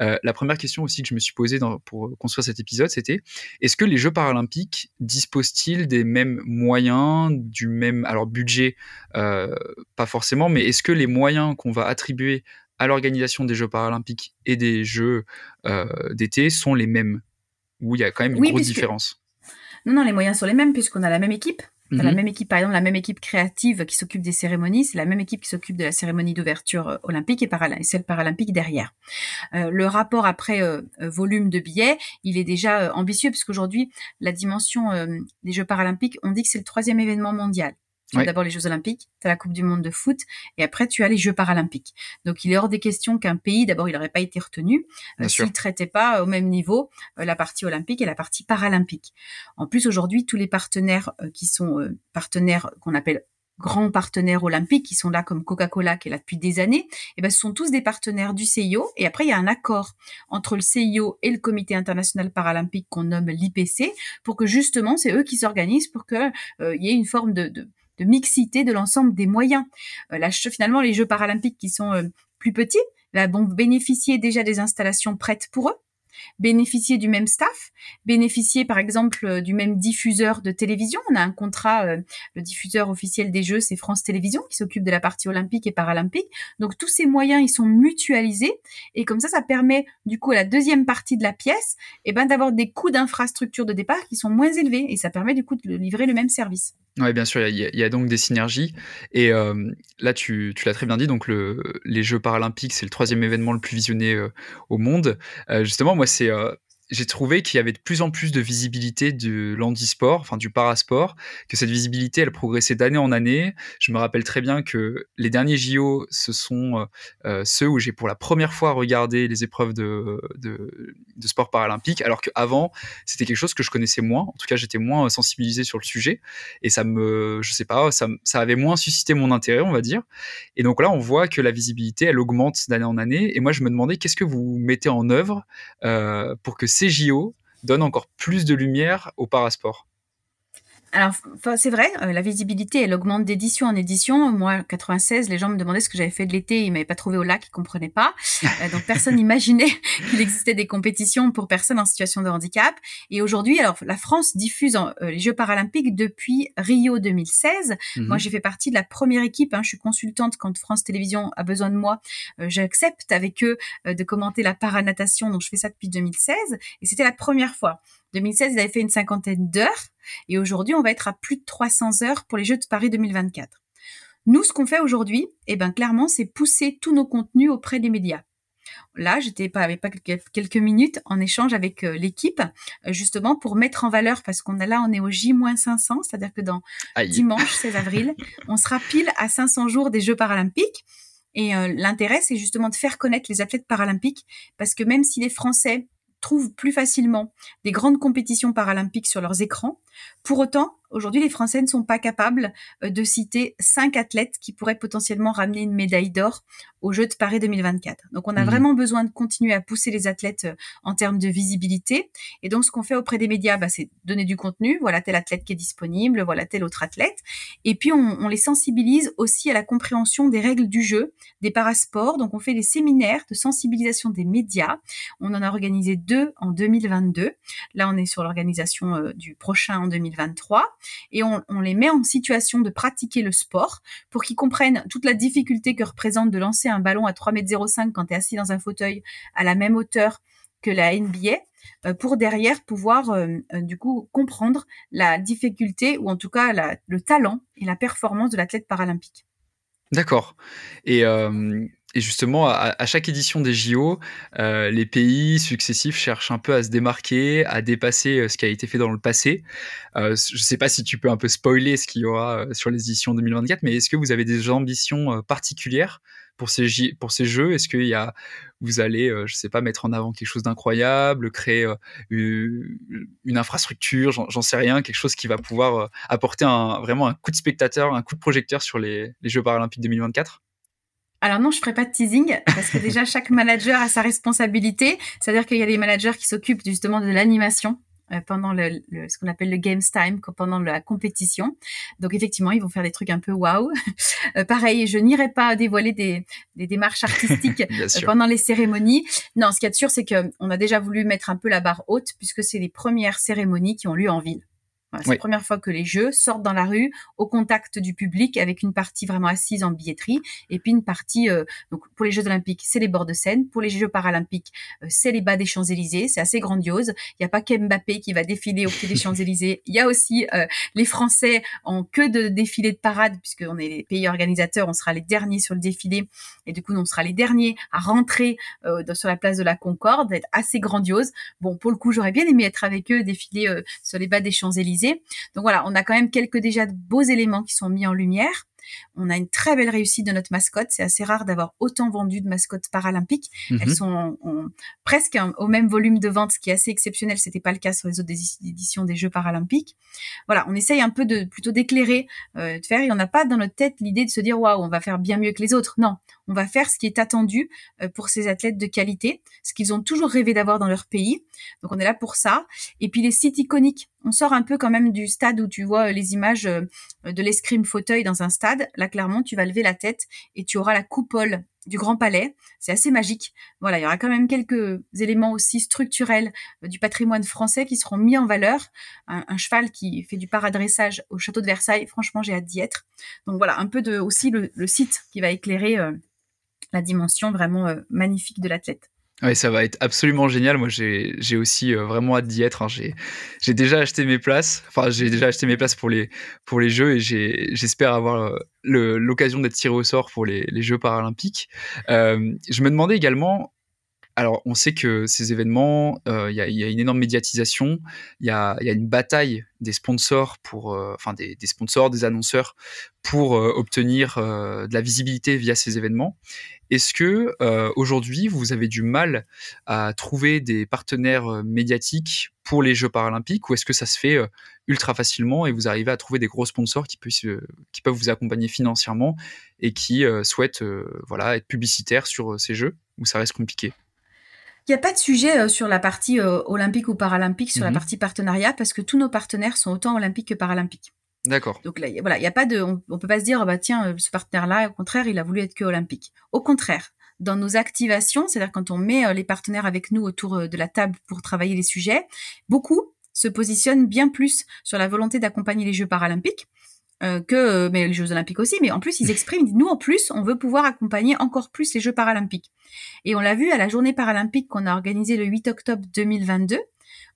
A: Euh, la première question aussi que je me suis posée pour construire cet épisode, c'était est-ce que les Jeux paralympiques disposent-ils des mêmes moyens, du même alors budget, pas forcément, mais est-ce que les moyens qu'on va attribuer à l'organisation des Jeux paralympiques et des Jeux d'été sont les mêmes? Ou il y a quand même une grosse différence?
B: Non, non, les moyens sont les mêmes puisqu'on a la même équipe. La mhm. même équipe, par exemple, la même équipe créative qui s'occupe des cérémonies, c'est la même équipe qui s'occupe de la cérémonie d'ouverture euh, olympique et, et, celle paralympique derrière. Euh, le rapport après euh, volume de billets, il est déjà ambitieux puisqu'aujourd'hui, la dimension des Jeux paralympiques, on dit que c'est le troisième événement mondial. Tu as d'abord les Jeux Olympiques, tu as la Coupe du Monde de foot, et après tu as les Jeux Paralympiques. Donc il est hors des questions qu'un pays, d'abord, il n'aurait pas été retenu euh, s'il ne traitait pas au même niveau euh, la partie olympique et la partie paralympique. En plus, aujourd'hui, tous les partenaires euh, qui sont partenaires qu'on appelle grands partenaires olympiques qui sont là comme Coca-Cola qui est là depuis des années, et eh ben ce sont tous des partenaires du CIO et après il y a un accord entre le CIO et le Comité international paralympique qu'on nomme l'IPC pour que justement c'est eux qui s'organisent pour que il y ait une forme de, de, de mixité de l'ensemble des moyens. Euh, là, finalement, les Jeux paralympiques qui sont euh, plus petits vont bénéficier déjà des installations prêtes pour eux bénéficier du même staff, bénéficier par exemple euh, du même diffuseur de télévision. On a un contrat, euh, le diffuseur officiel des Jeux, c'est France Télévisions qui s'occupe de la partie olympique et paralympique. Donc tous ces moyens, ils sont mutualisés et comme ça, ça permet du coup à la deuxième partie de la pièce, eh ben d'avoir des coûts d'infrastructure de départ qui sont moins élevés et ça permet du coup de livrer le même service.
A: Oui, bien sûr, il y, a donc des synergies. Et euh, là, tu, l'as très bien dit, donc le, les Jeux paralympiques, c'est le troisième événement le plus visionné au monde. justement, moi, c'est euh, j'ai trouvé qu'il y avait de plus en plus de visibilité de l'handisport, enfin du parasport, que cette visibilité, elle progressait d'année en année. Je me rappelle très bien que les derniers JO, ce sont euh, euh, ceux où j'ai pour la première fois regardé les épreuves de, de, sport paralympique, alors qu'avant, c'était quelque chose que je connaissais moins. En tout cas, j'étais moins sensibilisé sur le sujet. Et ça me, je sais pas, ça, ça avait moins suscité mon intérêt, on va dire. Et donc là, on voit que la visibilité, elle augmente d'année en année. Et moi, je me demandais, qu'est-ce que vous mettez en œuvre euh, pour que CJO donne encore plus de lumière au parasport
B: alors, c'est vrai, euh, la visibilité, elle augmente d'édition en édition. Moi, 96, les gens me demandaient ce que j'avais fait de l'été, ils m'avaient pas trouvé au lac, ils comprenaient pas. Euh, donc, personne [laughs] n'imaginait [laughs] qu'il existait des compétitions pour personnes en situation de handicap. Et aujourd'hui, alors, la France diffuse euh, les Jeux paralympiques depuis Rio 2016. Moi, mhm. j'ai fait partie de la première équipe. Hein, je suis consultante quand France Télévisions a besoin de moi. J'accepte avec eux de commenter la paranatation. Donc, je fais ça depuis 2016. Et c'était la première fois. 2016, ils avaient fait une cinquantaine d'heures et aujourd'hui, on va être à plus de 300 heures pour les Jeux de Paris 2024. Nous, ce qu'on fait aujourd'hui, eh ben, clairement, c'est pousser tous nos contenus auprès des médias. Là, j'étais pas avec pas quelques minutes en échange avec euh, l'équipe, euh, justement pour mettre en valeur, parce qu'on a là, on est au J-500, c'est-à-dire que dans dimanche 16 avril, [laughs] on sera pile à 500 jours des Jeux paralympiques. Et euh, l'intérêt, c'est justement de faire connaître les athlètes paralympiques, parce que même si les Français trouvent plus facilement des grandes compétitions paralympiques sur leurs écrans. Pour autant, aujourd'hui, les Français ne sont pas capables euh, de citer cinq athlètes qui pourraient potentiellement ramener une médaille d'or aux Jeux de Paris 2024. Donc, on a mmh. vraiment besoin de continuer à pousser les athlètes euh, en termes de visibilité. Et donc, ce qu'on fait auprès des médias, bah, c'est donner du contenu. Voilà tel athlète qui est disponible, voilà tel autre athlète. Et puis, on, on les sensibilise aussi à la compréhension des règles du jeu, des parasports. Donc, on fait des séminaires de sensibilisation des médias. On en a organisé deux en 2022. Là, on est sur l'organisation euh, du prochain en 2023 et on, les met en situation de pratiquer le sport pour qu'ils comprennent toute la difficulté que représente de lancer un ballon à 3,05 m quand tu es assis dans un fauteuil à la même hauteur que la NBA euh, pour derrière pouvoir euh, euh, du coup comprendre la difficulté ou en tout cas le talent et la performance de l'athlète paralympique.
A: D'accord. Et et justement, à, chaque édition des JO, euh, les pays successifs cherchent un peu à se démarquer, à dépasser euh, ce qui a été fait dans le passé. Euh, je ne sais pas si tu peux un peu spoiler ce qu'il y aura sur les éditions 2024, mais est-ce que vous avez des ambitions particulières pour ces, pour ces jeux? Est-ce que y a, vous allez, je ne sais pas, mettre en avant quelque chose d'incroyable, créer une, infrastructure, j'en sais rien, quelque chose qui va pouvoir apporter un, vraiment un coup de spectateur, un coup de projecteur sur les Jeux paralympiques 2024
B: alors non, je ferai pas de teasing parce que déjà chaque manager a sa responsabilité. C'est-à-dire qu'il y a des managers qui s'occupent justement de l'animation euh, pendant le, ce qu'on appelle le games time, pendant la compétition. Donc effectivement, ils vont faire des trucs un peu waouh. [laughs] Euh, pareil, je n'irai pas dévoiler des, des démarches artistiques [laughs] euh, pendant les cérémonies. Non, ce qu'il y a de sûr, c'est qu'on a déjà voulu mettre un peu la barre haute puisque c'est les premières cérémonies qui ont lieu en ville c'est la première fois que les jeux sortent dans la rue au contact du public avec une partie vraiment assise en billetterie et puis une partie euh, donc pour les Jeux olympiques c'est les bords de scène pour les Jeux paralympiques euh, c'est les bas des Champs-Élysées c'est assez grandiose. Il n'y a pas qu'Mbappé qui va défiler au pied des Champs-Élysées il y a aussi euh, les Français en queue de défilé de parade puisqu'on est les pays organisateurs on sera les derniers sur le défilé et du coup on sera les derniers à rentrer sur la place de la Concorde être assez grandiose. Bon pour le coup j'aurais bien aimé être avec eux défiler sur les bas des Donc voilà, on a quand même quelques déjà beaux éléments qui sont mis en lumière. On a une très belle réussite de notre mascotte. C'est assez rare d'avoir autant vendu de mascottes paralympiques. Elles mhm. sont presque au même volume de vente, ce qui est assez exceptionnel. C'était pas le cas sur les autres éditions des Jeux paralympiques. Voilà, on essaye un peu de plutôt d'éclairer, euh, de faire. Il n'y en a pas dans notre tête l'idée de se dire waouh, on va faire bien mieux que les autres. Non, on va faire ce qui est attendu euh, pour ces athlètes de qualité, ce qu'ils ont toujours rêvé d'avoir dans leur pays. Donc on est là pour ça. Et puis les sites iconiques. On sort un peu quand même du stade où tu vois les images euh, de l'escrime fauteuil dans un stade Là, clairement, tu vas lever la tête et tu auras la coupole du Grand Palais. C'est assez magique. Voilà, il y aura quand même quelques éléments aussi structurels euh, du patrimoine français qui seront mis en valeur. Un, cheval qui fait du paradressage au château de Versailles, franchement, j'ai hâte d'y être. Donc voilà, un peu de aussi le, site qui va éclairer euh, la dimension vraiment euh, magnifique de l'athlète.
A: Oui, ça va être absolument génial. Moi, j'ai aussi euh, vraiment hâte d'y être. Hein. J'ai déjà acheté mes places. Enfin, j'ai déjà acheté mes places pour les, pour les Jeux et j'espère avoir euh, l'occasion d'être tiré au sort pour les, les Jeux paralympiques. Euh, je me demandais également, alors, on sait que ces événements, il y, a une énorme médiatisation, il y a, une bataille des sponsors pour, enfin des, sponsors, des annonceurs pour obtenir de la visibilité via ces événements. Est-ce que euh, aujourd'hui vous avez du mal à trouver des partenaires euh, médiatiques pour les Jeux paralympiques ou est-ce que ça se fait euh, ultra facilement et vous arrivez à trouver des gros sponsors qui peuvent vous accompagner financièrement et qui souhaitent voilà, être publicitaires sur ces Jeux ou ça reste compliqué?
B: Il n'y a pas de sujet sur la partie olympique ou paralympique, sur la mmh partie partenariat, parce que tous nos partenaires sont autant olympiques que paralympiques.
A: D'accord.
B: Donc là, voilà, il y a pas de, on, ne peut pas se dire, bah tiens, euh, ce partenaire-là, au contraire, il a voulu être que olympique. Au contraire, dans nos activations, c'est-à-dire quand on met euh, les partenaires avec nous autour euh, de la table pour travailler les sujets, beaucoup se positionnent bien plus sur la volonté d'accompagner les Jeux paralympiques. Que mais les Jeux olympiques aussi, mais en plus ils expriment, nous en plus on veut pouvoir accompagner encore plus les Jeux paralympiques. Et on l'a vu à la journée paralympique qu'on a organisée le 8 octobre 2022,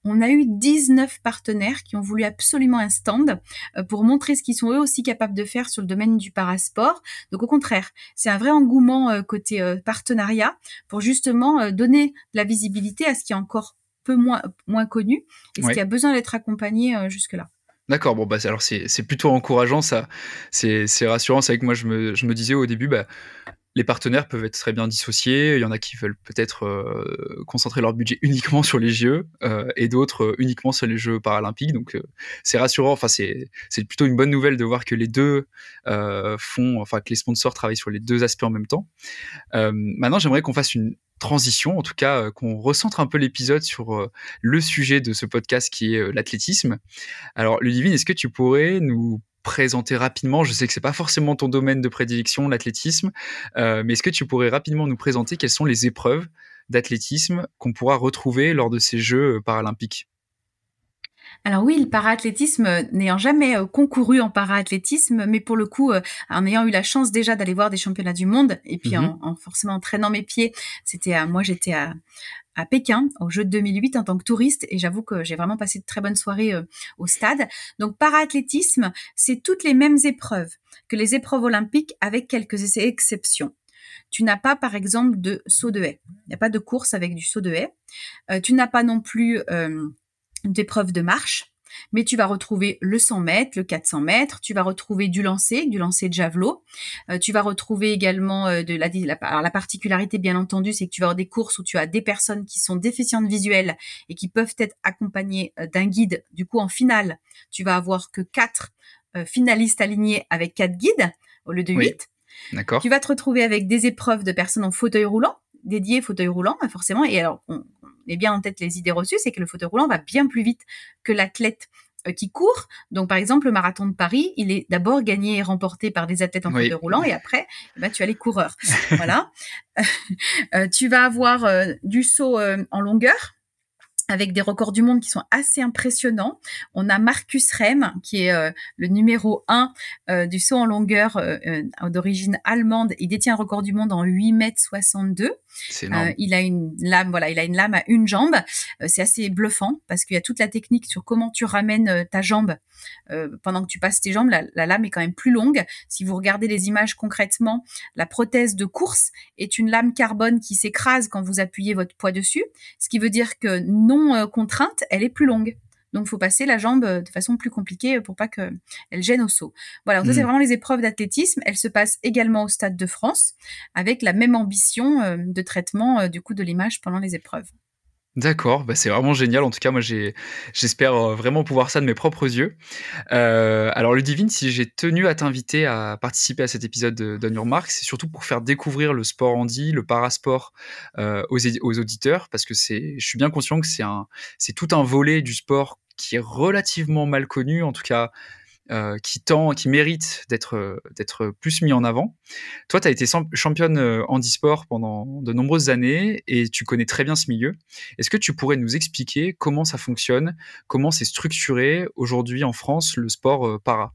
B: on a eu 19 partenaires qui ont voulu absolument un stand euh, pour montrer ce qu'ils sont eux aussi capables de faire sur le domaine du parasport. Donc au contraire, c'est un vrai engouement euh, côté euh, partenariat pour justement donner de la visibilité à ce qui est encore peu moins, moins connu et ce qui a besoin d'être accompagné jusque-là.
A: D'accord, bon bah alors c'est plutôt encourageant ça, c'est rassurant, c'est que moi je me, je me disais au début bah les partenaires peuvent être très bien dissociés. Il y en a qui veulent peut-être euh, concentrer leur budget uniquement sur les Jeux euh, et d'autres euh, uniquement sur les Jeux paralympiques. Donc c'est rassurant. Enfin, c'est plutôt une bonne nouvelle de voir que les deux font, enfin que les sponsors travaillent sur les deux aspects en même temps. maintenant, j'aimerais qu'on fasse une transition, en tout cas qu'on recentre un peu l'épisode sur le sujet de ce podcast qui est l'athlétisme. Alors, Ludivine, est-ce que tu pourrais nous présenter rapidement Je sais que c'est pas forcément ton domaine de prédilection, l'athlétisme, euh, mais est-ce que tu pourrais rapidement nous présenter quelles sont les épreuves d'athlétisme qu'on pourra retrouver lors de ces Jeux euh, paralympiques?
B: Alors oui, le paraathlétisme, euh, n'ayant jamais concouru en paraathlétisme, mais pour le coup, en ayant eu la chance déjà d'aller voir des championnats du monde, et puis mmh en, forcément en traînant mes pieds, c'était moi j'étais à, à Pékin au jeu de 2008 en tant que touriste et j'avoue que j'ai vraiment passé de très bonnes soirées euh, au stade. Donc paraathlétisme, c'est toutes les mêmes épreuves que les épreuves olympiques avec quelques exceptions. Tu n'as pas par exemple de saut de haie. Il n'y a pas de course avec du saut de haie. Euh, tu n'as pas non plus euh, d'épreuve de marche mais tu vas retrouver le 100 mètres, le 400 mètres, tu vas retrouver du lancer, du lancer de javelot, euh, tu vas retrouver également euh, de la, la, alors la particularité bien entendu, c'est que tu vas avoir des courses où tu as des personnes qui sont déficientes visuelles et qui peuvent être accompagnées euh, d'un guide. Du coup, en finale, tu vas avoir que quatre finalistes alignés avec quatre guides au lieu de huit.
A: D'accord.
B: Tu vas te retrouver avec des épreuves de personnes en fauteuil roulant, dédiées fauteuil roulant, forcément. Et alors, on, est bien en tête les idées reçues, c'est que le fauteuil roulant va bien plus vite que l'athlète euh, qui court. Donc, par exemple, le marathon de Paris, il est d'abord gagné et remporté par des athlètes en fauteuil roulant, et après, eh ben, tu as les coureurs. [laughs] voilà. [laughs] Euh, tu vas avoir euh, du saut en longueur avec des records du monde qui sont assez impressionnants. On a Marcus Rem, qui est euh, le numéro 1 euh, du saut en longueur euh, d'origine allemande. Il détient un record du monde en 8 mètres 62. il a une lame, voilà, il a une lame à une jambe. c'est assez bluffant parce qu'il y a toute la technique sur comment tu ramènes ta jambe pendant que tu passes tes jambes. La, la, lame est quand même plus longue. Si vous regardez les images concrètement, la prothèse de course est une lame carbone qui s'écrase quand vous appuyez votre poids dessus, ce qui veut dire que non euh, contrainte, elle est plus longue. Donc, il faut passer la jambe euh, de façon plus compliquée pour pas qu'elle gêne au saut. Voilà, ça, c'est hmm. vraiment les épreuves d'athlétisme. Elles se passent également au Stade de France, avec la même ambition euh, de traitement du coup de l'image pendant les épreuves.
A: D'accord, bah c'est vraiment génial. En tout cas, moi, j'espère euh, vraiment pouvoir ça de mes propres yeux. Euh, alors, Ludivine, si j'ai tenu à t'inviter à participer à cet épisode de Your Mark, c'est surtout pour faire découvrir le sport handi, le parasport euh, aux, aux, auditeurs, parce que c'est, je suis bien conscient que c'est un, c'est tout un volet du sport qui est relativement mal connu. En tout cas, euh, qui qui mérite d'être euh, d'être plus mis en avant. Toi, tu as été championne euh, handisport pendant de nombreuses années et tu connais très bien ce milieu. Est-ce que tu pourrais nous expliquer comment ça fonctionne, comment c'est structuré aujourd'hui en France le sport para?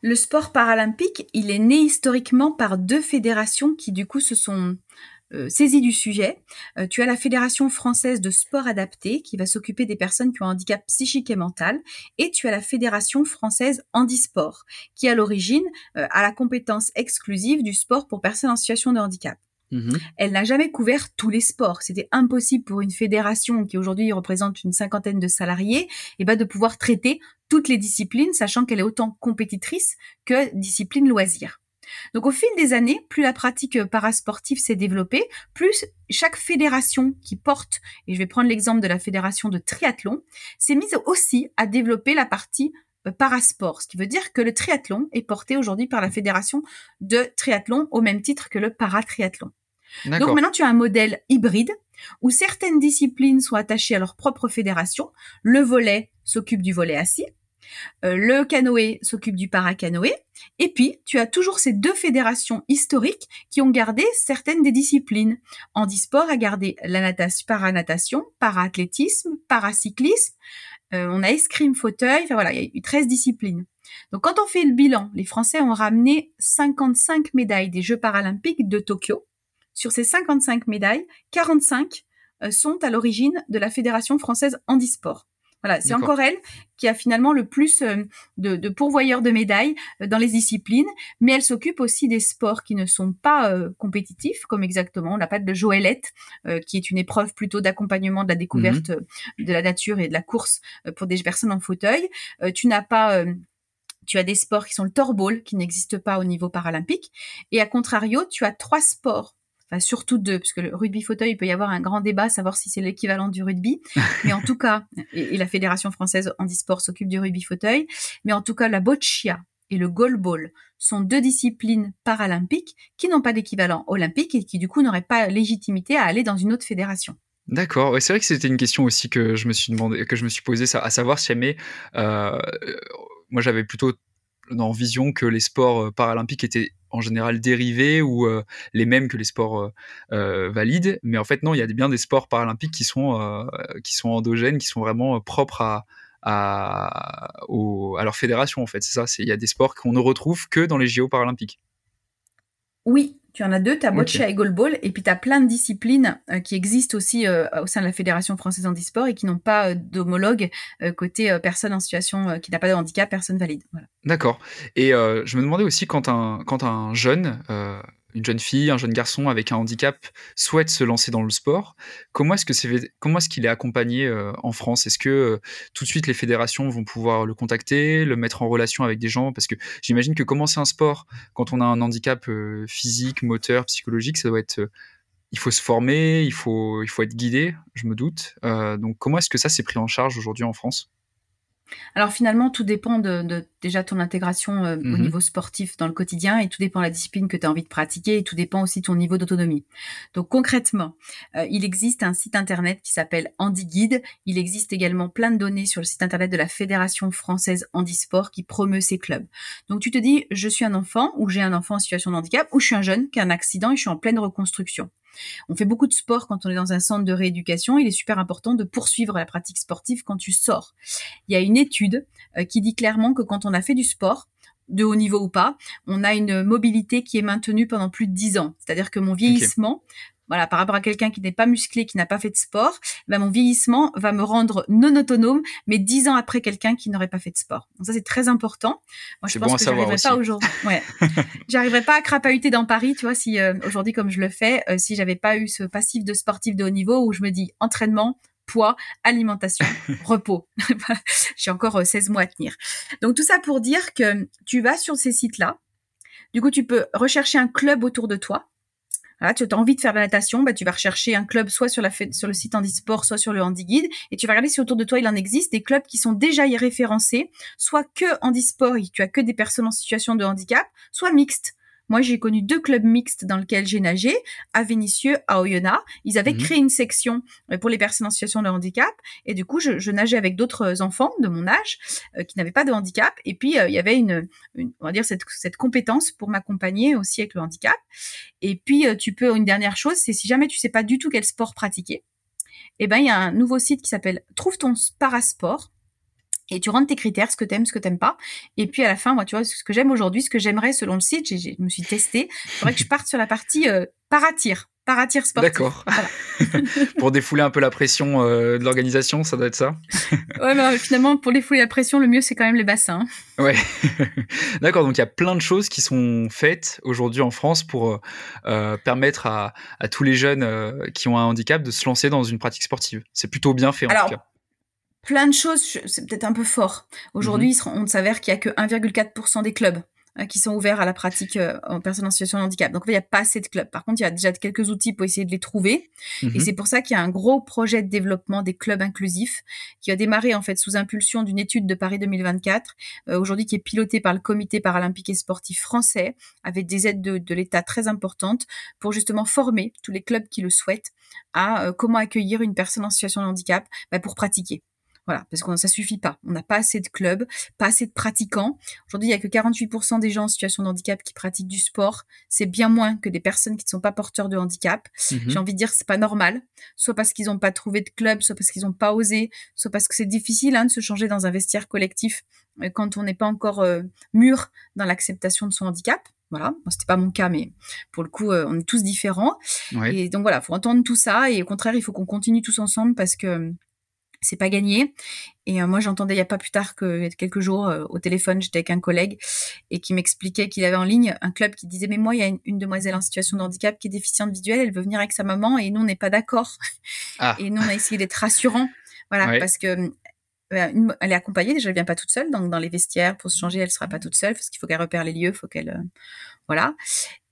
B: Le sport paralympique, il est né historiquement par deux fédérations qui du coup se sont euh, saisie du sujet. Euh, tu as la Fédération française de sport adapté qui va s'occuper des personnes qui ont un handicap psychique et mental. Et tu as la Fédération française handisport qui, à l'origine, euh, a la compétence exclusive du sport pour personnes en situation de handicap. Mhm. Elle n'a jamais couvert tous les sports. C'était impossible pour une fédération qui aujourd'hui représente une cinquantaine de salariés et eh ben de pouvoir traiter toutes les disciplines, sachant qu'elle est autant compétitrice que discipline loisir. Donc au fil des années, plus la pratique parasportive s'est développée, plus chaque fédération qui porte, et je vais prendre l'exemple de la fédération de triathlon, s'est mise aussi à développer la partie euh, parasport, ce qui veut dire que le triathlon est porté aujourd'hui par la fédération de triathlon au même titre que le paratriathlon. Donc maintenant, tu as un modèle hybride où certaines disciplines sont attachées à leur propre fédération. Le volet s'occupe du volet assis, euh, le canoë s'occupe du paracanoë. Et puis, tu as toujours ces deux fédérations historiques qui ont gardé certaines des disciplines. Handisport a gardé la natation, paranatation, paraathlétisme, paracyclisme. Euh, on a escrime fauteuil. Enfin voilà, il y a eu 13 disciplines. Donc quand on fait le bilan, les Français ont ramené 55 médailles des Jeux paralympiques de Tokyo. Sur ces 55 médailles, 45 euh, sont à l'origine de la Fédération française handisport. Voilà, c'est encore elle qui a finalement le plus euh, de, pourvoyeurs de médailles euh, dans les disciplines, mais elle s'occupe aussi des sports qui ne sont pas euh, compétitifs, comme exactement, on appelle de Joëlette, qui est une épreuve plutôt d'accompagnement de la découverte mmh de la nature et de la course pour des personnes en fauteuil. tu n'as pas tu as des sports qui sont le torball, qui n'existe pas au niveau paralympique. Et à contrario, tu as trois sports enfin surtout deux, parce que le rugby fauteuil, il peut y avoir un grand débat, savoir si c'est l'équivalent du rugby. Mais en tout cas, [laughs] et, la Fédération française handisport s'occupe du rugby fauteuil, mais en tout cas, la boccia et le goalball sont deux disciplines paralympiques qui n'ont pas d'équivalent olympique et qui du coup n'auraient pas légitimité à aller dans une autre fédération.
A: D'accord, c'est vrai que c'était une question aussi que je me suis demandé, que je me suis posée, à savoir si jamais, euh, moi j'avais plutôt en vision que les sports euh, paralympiques étaient en général dérivés ou les mêmes que les sports valides, mais en fait non, il y a bien des sports paralympiques qui sont qui sont endogènes, qui sont vraiment propres à à, à leur fédération en fait. C'est ça, il y a des sports qu'on ne retrouve que dans les JO paralympiques.
B: Oui, tu en as deux, tu as boccia et goalball, et puis tu as plein de disciplines euh, qui existent aussi euh, au sein de la Fédération française handisport et qui n'ont pas euh, d'homologue côté personne en situation qui n'a pas de handicap, personne valide.
A: D'accord. Et je me demandais aussi quand un, quand un jeune une jeune fille, un jeune garçon avec un handicap souhaite se lancer dans le sport, comment est-ce qu'il est accompagné euh, en France? Est-ce que euh, tout de suite les fédérations vont pouvoir le contacter, le mettre en relation avec des gens? Parce que j'imagine que commencer un sport quand on a un handicap euh, physique, moteur, psychologique, ça doit être il faut se former, il faut, il faut être guidé, je me doute. donc comment est-ce que ça s'est pris en charge aujourd'hui en France?
B: Alors finalement, tout dépend de, déjà ton intégration euh, au mmh niveau sportif dans le quotidien et tout dépend de la discipline que tu as envie de pratiquer et tout dépend aussi de ton niveau d'autonomie. Donc concrètement, euh, il existe un site internet qui s'appelle HandiGuide. Il existe également plein de données sur le site internet de la Fédération française handisport qui promeut ces clubs. Donc tu te dis, je suis un enfant ou j'ai un enfant en situation de handicap ou je suis un jeune qui a un accident et je suis en pleine reconstruction. On fait beaucoup de sport quand on est dans un centre de rééducation. Il est super important de poursuivre la pratique sportive quand tu sors. Il y a une étude euh, qui dit clairement que quand on a fait du sport, de haut niveau ou pas, on a une mobilité qui est maintenue pendant plus de 10 ans. C'est-à-dire que mon vieillissement voilà, par rapport à quelqu'un qui n'est pas musclé, qui n'a pas fait de sport, ben mon vieillissement va me rendre non autonome, mais dix ans après quelqu'un qui n'aurait pas fait de sport. Donc ça, c'est très important.
A: Moi, je pense bon que j'arriverai
B: pas aujourd'hui. [laughs] Ouais. j'arriverai pas à crapahuter dans Paris, tu vois, si euh, aujourd'hui, comme je le fais, euh, si j'avais pas eu ce passif de sportif de haut niveau où je me dis entraînement, poids, alimentation, [laughs] repos. [laughs] J'ai encore 16 euh, mois à tenir. Donc tout ça pour dire que tu vas sur ces sites-là. Du coup, tu peux rechercher un club autour de toi tu as envie de faire de la natation, bah, tu vas rechercher un club soit sur, le site Handisport, soit sur le Handiguide, et tu vas regarder si autour de toi il en existe des clubs qui sont déjà y référencés, soit que Handisport, tu as que des personnes en situation de handicap, soit mixtes. Moi, j'ai connu deux clubs mixtes dans lesquels j'ai nagé, à Vénissieux, à Oyonnax. Ils avaient mhm. créé une section euh, pour les personnes en situation de handicap. Et du coup, je, nageais avec d'autres enfants de mon âge euh, qui n'avaient pas de handicap. Et puis, euh, il y avait une, on va dire, cette, cette compétence pour m'accompagner aussi avec le handicap. Et puis, tu peux, une dernière chose, c'est si jamais tu sais pas du tout quel sport pratiquer, eh ben, il y a un nouveau site qui s'appelle Trouve ton parasport et tu rentres tes critères, ce que t'aimes, ce que t'aimes pas. Et puis à la fin, moi, tu vois, ce que j'aime aujourd'hui, ce que j'aimerais selon le site, je me suis testée. Il faudrait que je parte sur la partie euh, paratir, paratir sportif.
A: D'accord. [laughs] pour défouler un peu la pression euh, de l'organisation, ça doit être ça.
B: ouais, mais euh, finalement, pour défouler la pression, le mieux c'est quand même les bassins.
A: Ouais. [laughs] D'accord. Donc il y a plein de choses qui sont faites aujourd'hui en France pour euh, permettre à, à, tous les jeunes qui ont un handicap de se lancer dans une pratique sportive. C'est plutôt bien fait en tout cas
B: plein de choses, c'est peut-être un peu fort. Aujourd'hui, mhm. on s'avère qu'il y a que 1,4% des clubs hein, qui sont ouverts à la pratique euh, en personnes en situation de handicap. Donc, il n'y a pas assez de clubs. Par contre, il y a déjà quelques outils pour essayer de les trouver. Et mhm. c'est pour ça qu'il y a un gros projet de développement des clubs inclusifs qui a démarré en fait sous impulsion d'une étude de Paris 2024, euh, aujourd'hui qui est pilotée par le Comité paralympique et sportif français, avec des aides de, l'État très importantes pour justement former tous les clubs qui le souhaitent à euh, comment accueillir une personne en situation de handicap bah, pour pratiquer. Voilà, parce que ça suffit pas. On n'a pas assez de clubs, pas assez de pratiquants. Aujourd'hui, il y a que 48% des gens en situation de handicap qui pratiquent du sport. C'est bien moins que des personnes qui ne sont pas porteurs de handicap. Mhm. J'ai envie de dire c'est pas normal. Soit parce qu'ils n'ont pas trouvé de club, soit parce qu'ils n'ont pas osé, soit parce que c'est difficile hein, de se changer dans un vestiaire collectif euh, quand on n'est pas encore euh, mûr dans l'acceptation de son handicap. Voilà, bon, c'était pas mon cas, mais pour le coup, euh, on est tous différents. Et donc voilà, faut entendre tout ça. Et au contraire, il faut qu'on continue tous ensemble parce que c'est pas gagné. Et euh, moi, j'entendais il y a pas plus tard que quelques jours euh, au téléphone, j'étais avec un collègue et qui m'expliquait qu'il avait en ligne un club qui disait mais moi, il y a une, demoiselle en situation de handicap qui est déficiente visuelle, elle veut venir avec sa maman et nous on n'est pas d'accord. Ah. Et nous on a essayé d'être rassurants, voilà, parce que elle est accompagnée, déjà elle vient pas toute seule, donc dans les vestiaires pour se changer, elle sera pas toute seule parce qu'il faut qu'elle repère les lieux, faut qu'elle euh, voilà.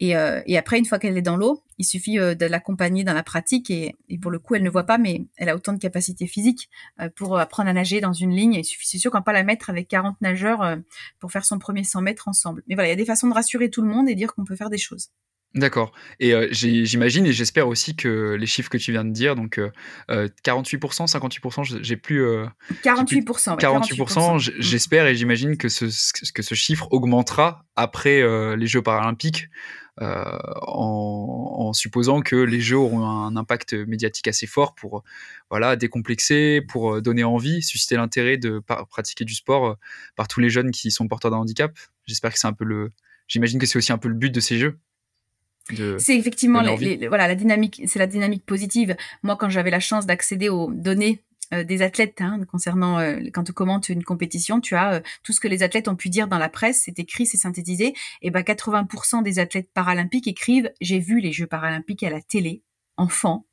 B: Et, euh, et, après une fois qu'elle est dans l'eau, il suffit euh, de l'accompagner dans la pratique et, pour le coup elle ne voit pas, mais elle a autant de capacité physique pour apprendre à nager dans une ligne. Il suffit, c'est sûr qu'on pas la mettre avec 40 nageurs pour faire son premier 100 mètres ensemble. Mais voilà, il y a des façons de rassurer tout le monde et dire qu'on peut faire des choses.
A: D'accord. Et euh, j'imagine et j'espère aussi que les chiffres que tu viens de dire, donc 48%, 58%, j'ai plus.
B: 48%.
A: 48%, j'espère et j'imagine que ce, que ce chiffre augmentera après euh, les Jeux paralympiques, euh, en, supposant que les Jeux auront un impact médiatique assez fort pour voilà, décomplexer, pour donner envie, susciter l'intérêt de pratiquer du sport par tous les jeunes qui sont porteurs d'un handicap. J'espère que c'est un peu le. J'imagine que c'est aussi un peu le but de ces Jeux.
B: C'est effectivement voilà la dynamique, c'est la dynamique positive. Moi, quand j'avais la chance d'accéder aux données euh, des athlètes hein, concernant euh, quand tu commentes une compétition, tu as euh, tout ce que les athlètes ont pu dire dans la presse, c'est écrit, c'est synthétisé. Et ben 80% des athlètes paralympiques écrivent j'ai vu les Jeux paralympiques à la télé, enfant,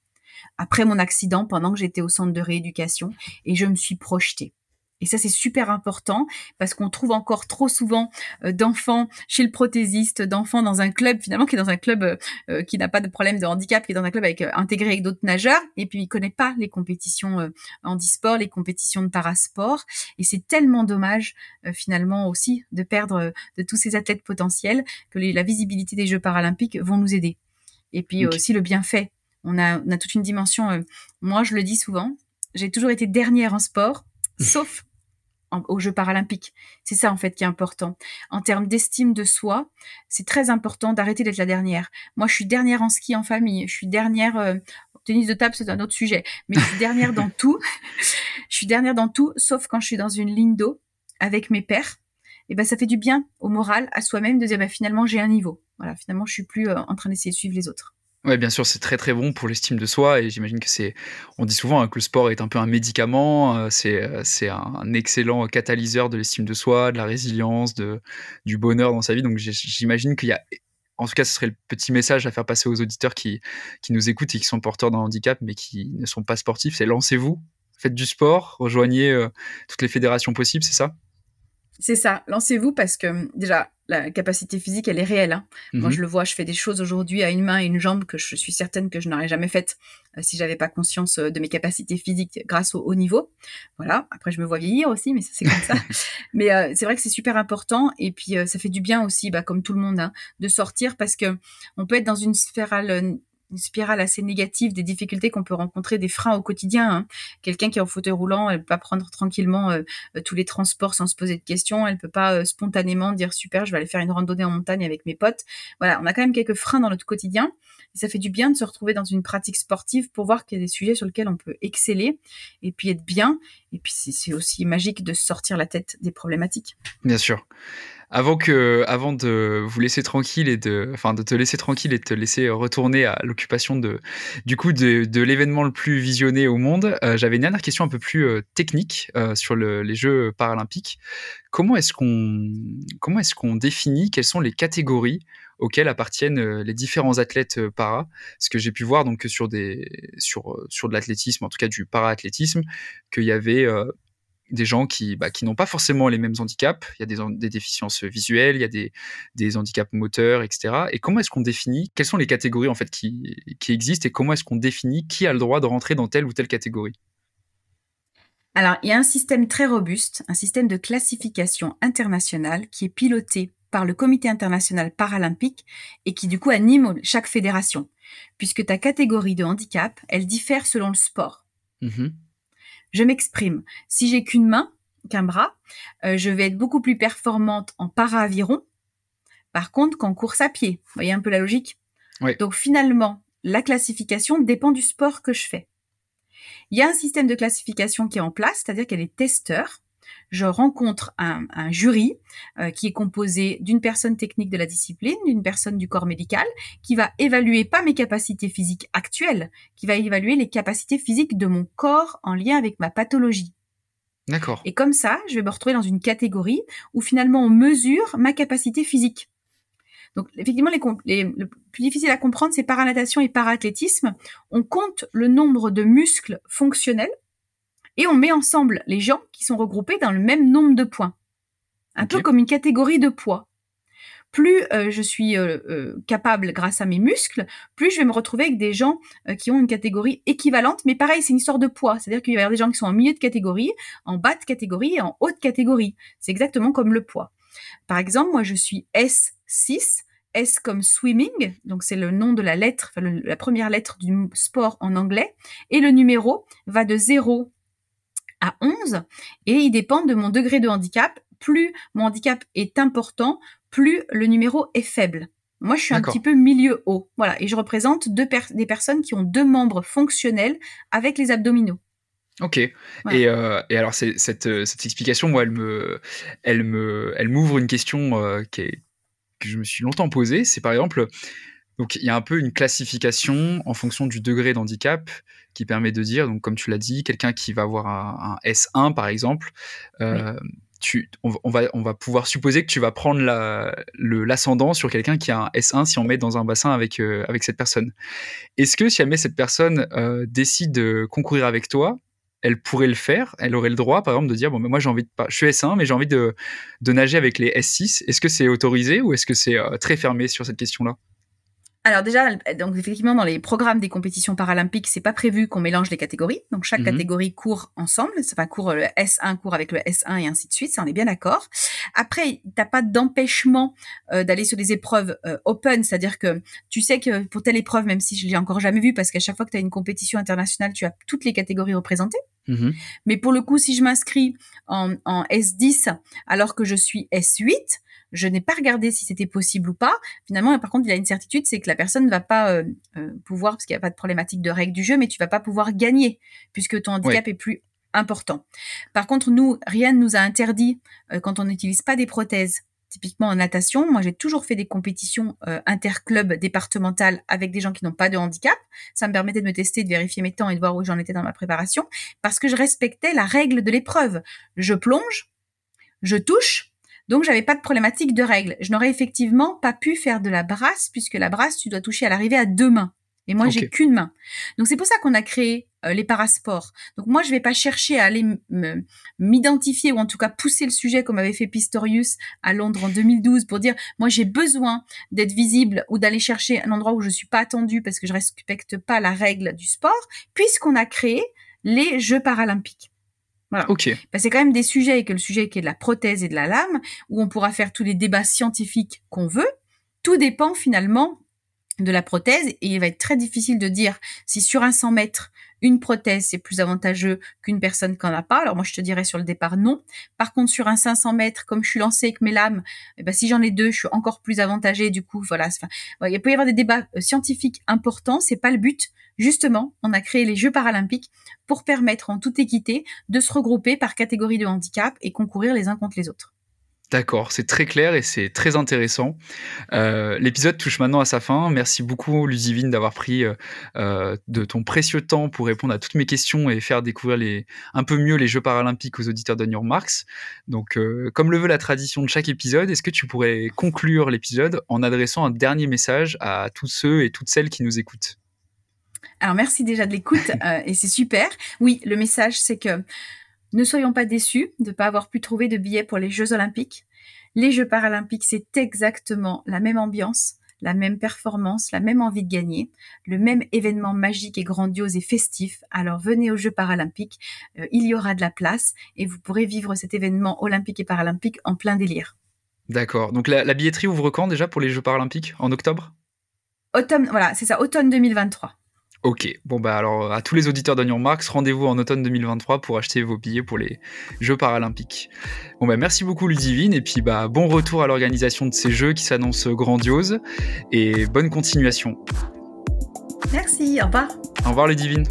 B: après mon accident pendant que j'étais au centre de rééducation et je me suis projetée. Et ça, c'est super important parce qu'on trouve encore trop souvent euh, d'enfants chez le prothésiste, d'enfants dans un club finalement qui est dans un club euh, euh, qui n'a pas de problème de handicap, qui est dans un club avec intégré avec d'autres nageurs, et puis il connaît pas les compétitions handisport, les compétitions de parasport. Et c'est tellement dommage finalement aussi de perdre de tous ces athlètes potentiels que la visibilité des Jeux paralympiques vont nous aider. Et puis aussi le bienfait. On a, on a toute une dimension. moi, je le dis souvent. J'ai toujours été dernière en sport, sauf aux Jeux paralympiques. C'est ça en fait qui est important. En termes d'estime de soi, c'est très important d'arrêter d'être la dernière. Moi, je suis dernière en ski en famille, je suis dernière euh, tennis de table, c'est un autre sujet, mais je suis dernière dans tout. je suis dernière dans tout, sauf quand je suis dans une ligne d'eau avec mes pères. Et ben ça fait du bien au moral, à soi-même de dire ben, finalement j'ai un niveau. Voilà, finalement je suis plus euh, en train d'essayer de suivre les autres.
A: Ouais, bien sûr, c'est très très bon pour l'estime de soi et j'imagine que c'est. On dit souvent hein, que le sport est un peu un médicament, euh, c'est euh, un, excellent catalyseur de l'estime de soi, de la résilience, de, du bonheur dans sa vie. Donc j'imagine qu'il y a. En tout cas, ce serait le petit message à faire passer aux auditeurs qui, qui nous écoutent et qui sont porteurs d'un handicap mais qui ne sont pas sportifs c'est lancez-vous, faites du sport, rejoignez euh, toutes les fédérations possibles, c'est ça?
B: C'est ça, lancez-vous parce que déjà, la capacité physique, elle est réelle. Hein. Moi, mhm. je le vois, je fais des choses aujourd'hui à une main et une jambe que je suis certaine que je n'aurais jamais faites euh, si j'avais pas conscience euh, de mes capacités physiques grâce au haut niveau. Voilà. Après, je me vois vieillir aussi, mais ça c'est comme ça. [laughs] mais euh, c'est vrai que c'est super important et puis ça fait du bien aussi, bah, comme tout le monde, hein, de sortir parce que on peut être dans une spirale une spirale assez négative des difficultés qu'on peut rencontrer, des freins au quotidien. Hein. Quelqu'un qui est en fauteuil roulant, elle peut pas prendre tranquillement euh, euh, tous les transports sans se poser de questions. Elle peut pas euh, spontanément dire super, je vais aller faire une randonnée en montagne avec mes potes. Voilà, on a quand même quelques freins dans notre quotidien. Et ça fait du bien de se retrouver dans une pratique sportive pour voir qu'il y a des sujets sur lesquels on peut exceller et puis être bien. Et puis c'est aussi magique de sortir la tête des problématiques.
A: Bien sûr avant que, avant de vous laisser tranquille et de, enfin, de te laisser tranquille et de te laisser retourner à l'occupation de, du coup, de, l'événement le plus visionné au monde, euh, j'avais une dernière question un peu plus euh, technique euh, sur le, les Jeux paralympiques. Comment est-ce qu'on, comment est-ce qu'on définit quelles sont les catégories auxquelles appartiennent les différents athlètes para? Ce que j'ai pu voir donc sur des, sur, sur de l'athlétisme, en tout cas du para-athlétisme, qu'il y avait des gens qui, bah, qui n'ont pas forcément les mêmes handicaps. Il y a des, des déficiences visuelles, il y a des, des handicaps moteurs, etc. Et comment est-ce qu'on définit quelles sont les catégories en fait qui, qui existent et comment est-ce qu'on définit qui a le droit de rentrer dans telle ou telle catégorie?
B: Alors, il y a un système très robuste, un système de classification internationale qui est piloté par le Comité international paralympique et qui du coup anime chaque fédération, puisque ta catégorie de handicap, elle diffère selon le sport. Mmh je m'exprime. Si j'ai qu'une main, qu'un bras, euh, je vais être beaucoup plus performante en para-aviron. Par contre, qu'en course à pied. Vous voyez un peu la logique? Donc finalement, la classification dépend du sport que je fais. Il y a un système de classification qui est en place, c'est-à-dire qu'il y a des testeurs je rencontre un, jury euh, qui est composé d'une personne technique de la discipline, d'une personne du corps médical, qui va évaluer pas mes capacités physiques actuelles, qui va évaluer les capacités physiques de mon corps en lien avec ma pathologie.
A: D'accord.
B: Et comme ça, je vais me retrouver dans une catégorie où finalement on mesure ma capacité physique. Donc effectivement, les, le plus difficile à comprendre, c'est paranatation et paraathlétisme. On compte le nombre de muscles fonctionnels Et on met ensemble les gens qui sont regroupés dans le même nombre de points. Un peu comme une catégorie de poids. Plus euh, je suis euh, euh, capable grâce à mes muscles, plus je vais me retrouver avec des gens qui ont une catégorie équivalente. Mais pareil, c'est une histoire de poids. C'est-à-dire qu'il va y avoir des gens qui sont en milieu de catégorie, en bas de catégorie et en haute catégorie. C'est exactement comme le poids. Par exemple, moi je suis S6 S comme swimming, donc c'est le nom de la lettre, la première lettre du sport en anglais, et le numéro va de 0 à 11, et il dépend de mon degré de handicap. Plus mon handicap est important, plus le numéro est faible. Moi, je suis un petit peu milieu haut. Voilà. Et je représente deux des personnes qui ont deux membres fonctionnels avec les abdominaux.
A: Ok. Et, euh, et, alors, cette, cette, explication, moi, elle me, elle me, elle m'ouvre une question euh, qui est, que je me suis longtemps posé, c'est par exemple, donc il y a un peu une classification en fonction du degré d'handicap qui permet de dire, donc comme tu l'as dit, quelqu'un qui va avoir un, S1 par exemple, euh, tu, on, va, on va pouvoir supposer que tu vas prendre l'ascendant sur quelqu'un qui a un S1 si on met dans un bassin avec, euh, avec cette personne. Est-ce que si jamais cette personne euh, décide de concourir avec toi, elle pourrait le faire, elle aurait le droit, par exemple, de dire bon, mais moi j'ai envie de, je suis S1, mais j'ai envie de, de, nager avec les S6. Est-ce que c'est autorisé ou est-ce que c'est euh, très fermé sur cette question-là?
B: Alors déjà, donc effectivement, dans les programmes des compétitions paralympiques, c'est pas prévu qu'on mélange les catégories. Donc chaque mhm. catégorie court ensemble. C'est pas court le S1 court avec le S1 et ainsi de suite. Ça, on est bien d'accord. Après, t'as pas d'empêchement euh, d'aller sur des épreuves euh, open, c'est-à-dire que tu sais que pour telle épreuve, même si je l'ai encore jamais vu, parce qu'à chaque fois que tu as une compétition internationale, tu as toutes les catégories représentées. Mhm. Mais pour le coup, si je m'inscris en, en S10 alors que je suis S8, je n'ai pas regardé si c'était possible ou pas. Finalement, par contre, il y a une certitude, c'est que la personne ne va pas euh, euh, pouvoir, parce qu'il n'y a pas de problématique de règle du jeu, mais tu vas pas pouvoir gagner puisque ton handicap est plus important. Par contre, nous, rien ne nous a interdit euh, quand on n'utilise pas des prothèses. Typiquement en natation, moi j'ai toujours fait des compétitions interclubs départementales avec des gens qui n'ont pas de handicap. Ça me permettait de me tester, de vérifier mes temps et de voir où j'en étais dans ma préparation, parce que je respectais la règle de l'épreuve. Je plonge, je touche, donc, j'avais pas de problématique de règles. Je n'aurais effectivement pas pu faire de la brasse, puisque la brasse, tu dois toucher à l'arrivée à deux mains. Et moi, j'ai qu'une main. Donc, c'est pour ça qu'on a créé euh, les parasports. Donc, moi, je vais pas chercher à aller m'identifier ou en tout cas pousser le sujet comme avait fait Pistorius à Londres en 2012 pour dire, moi, j'ai besoin d'être visible ou d'aller chercher un endroit où je suis pas attendue parce que je respecte pas la règle du sport, puisqu'on a créé les Jeux paralympiques. Voilà.
A: Ok.
B: Bah, c'est quand même des sujets, que le sujet qui est de la prothèse et de la lame, où on pourra faire tous les débats scientifiques qu'on veut. Tout dépend finalement de la prothèse et il va être très difficile de dire si sur un 100 mètres, une prothèse c'est plus avantageux qu'une personne qui n'en a pas. Alors moi je te dirais sur le départ non. Par contre sur un 500 mètres, comme je suis lancée avec mes lames, eh ben, si j'en ai deux, je suis encore plus avantagée. Du coup voilà, il peut y avoir des débats euh, scientifiques importants. C'est pas le but. Justement, on a créé les Jeux paralympiques pour permettre en toute équité de se regrouper par catégorie de handicap et concourir les uns contre les autres.
A: D'accord, c'est très clair et c'est très intéressant. Euh, l'épisode touche maintenant à sa fin. Merci beaucoup, Ludivine, d'avoir pris euh, euh, de ton précieux temps pour répondre à toutes mes questions et faire découvrir les, un peu mieux les Jeux paralympiques aux auditeurs de New Marks. Donc, comme le veut la tradition de chaque épisode, est-ce que tu pourrais conclure l'épisode en adressant un dernier message à tous ceux et toutes celles qui nous écoutent?
B: Alors, merci déjà de l'écoute [laughs] et c'est super. Oui, le message, c'est que ne soyons pas déçus de ne pas avoir pu trouver de billets pour les Jeux olympiques. Les Jeux paralympiques, c'est exactement la même ambiance, la même performance, la même envie de gagner, le même événement magique et grandiose et festif. Alors venez aux Jeux paralympiques, euh, il y aura de la place et vous pourrez vivre cet événement olympique et paralympique en plein délire.
A: D'accord. Donc la, la billetterie ouvre quand déjà pour les Jeux paralympiques? En octobre?
B: Automne, voilà, c'est ça, automne 2023.
A: Ok, bon bah alors à tous les auditeurs d'Onion Marks, rendez-vous en automne 2023 pour acheter vos billets pour les Jeux paralympiques. Bon bah merci beaucoup Ludivine et puis bah bon retour à l'organisation de ces Jeux qui s'annoncent grandioses et bonne continuation.
B: Merci, au revoir.
A: Au revoir Ludivine.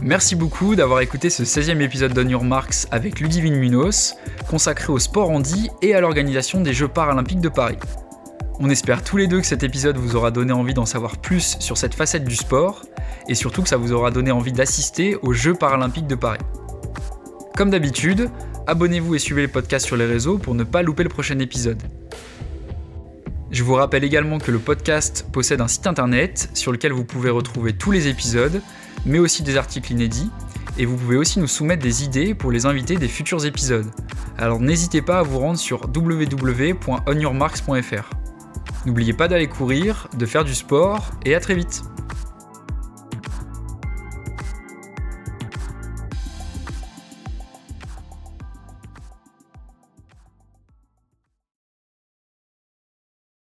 A: Merci beaucoup d'avoir écouté ce 16e épisode d'On Your Marks avec Ludivine Munoz, consacré au sport handi et à l'organisation des Jeux paralympiques de Paris. On espère tous les deux que cet épisode vous aura donné envie d'en savoir plus sur cette facette du sport, et surtout que ça vous aura donné envie d'assister aux Jeux paralympiques de Paris. Comme d'habitude, abonnez-vous et suivez le podcast sur les réseaux pour ne pas louper le prochain épisode. Je vous rappelle également que le podcast possède un site internet sur lequel vous pouvez retrouver tous les épisodes, mais aussi des articles inédits, et vous pouvez aussi nous soumettre des idées pour les invités des futurs épisodes. Alors n'hésitez pas à vous rendre sur www.onyourmarks.fr. N'oubliez pas d'aller courir, de faire du sport, et à très vite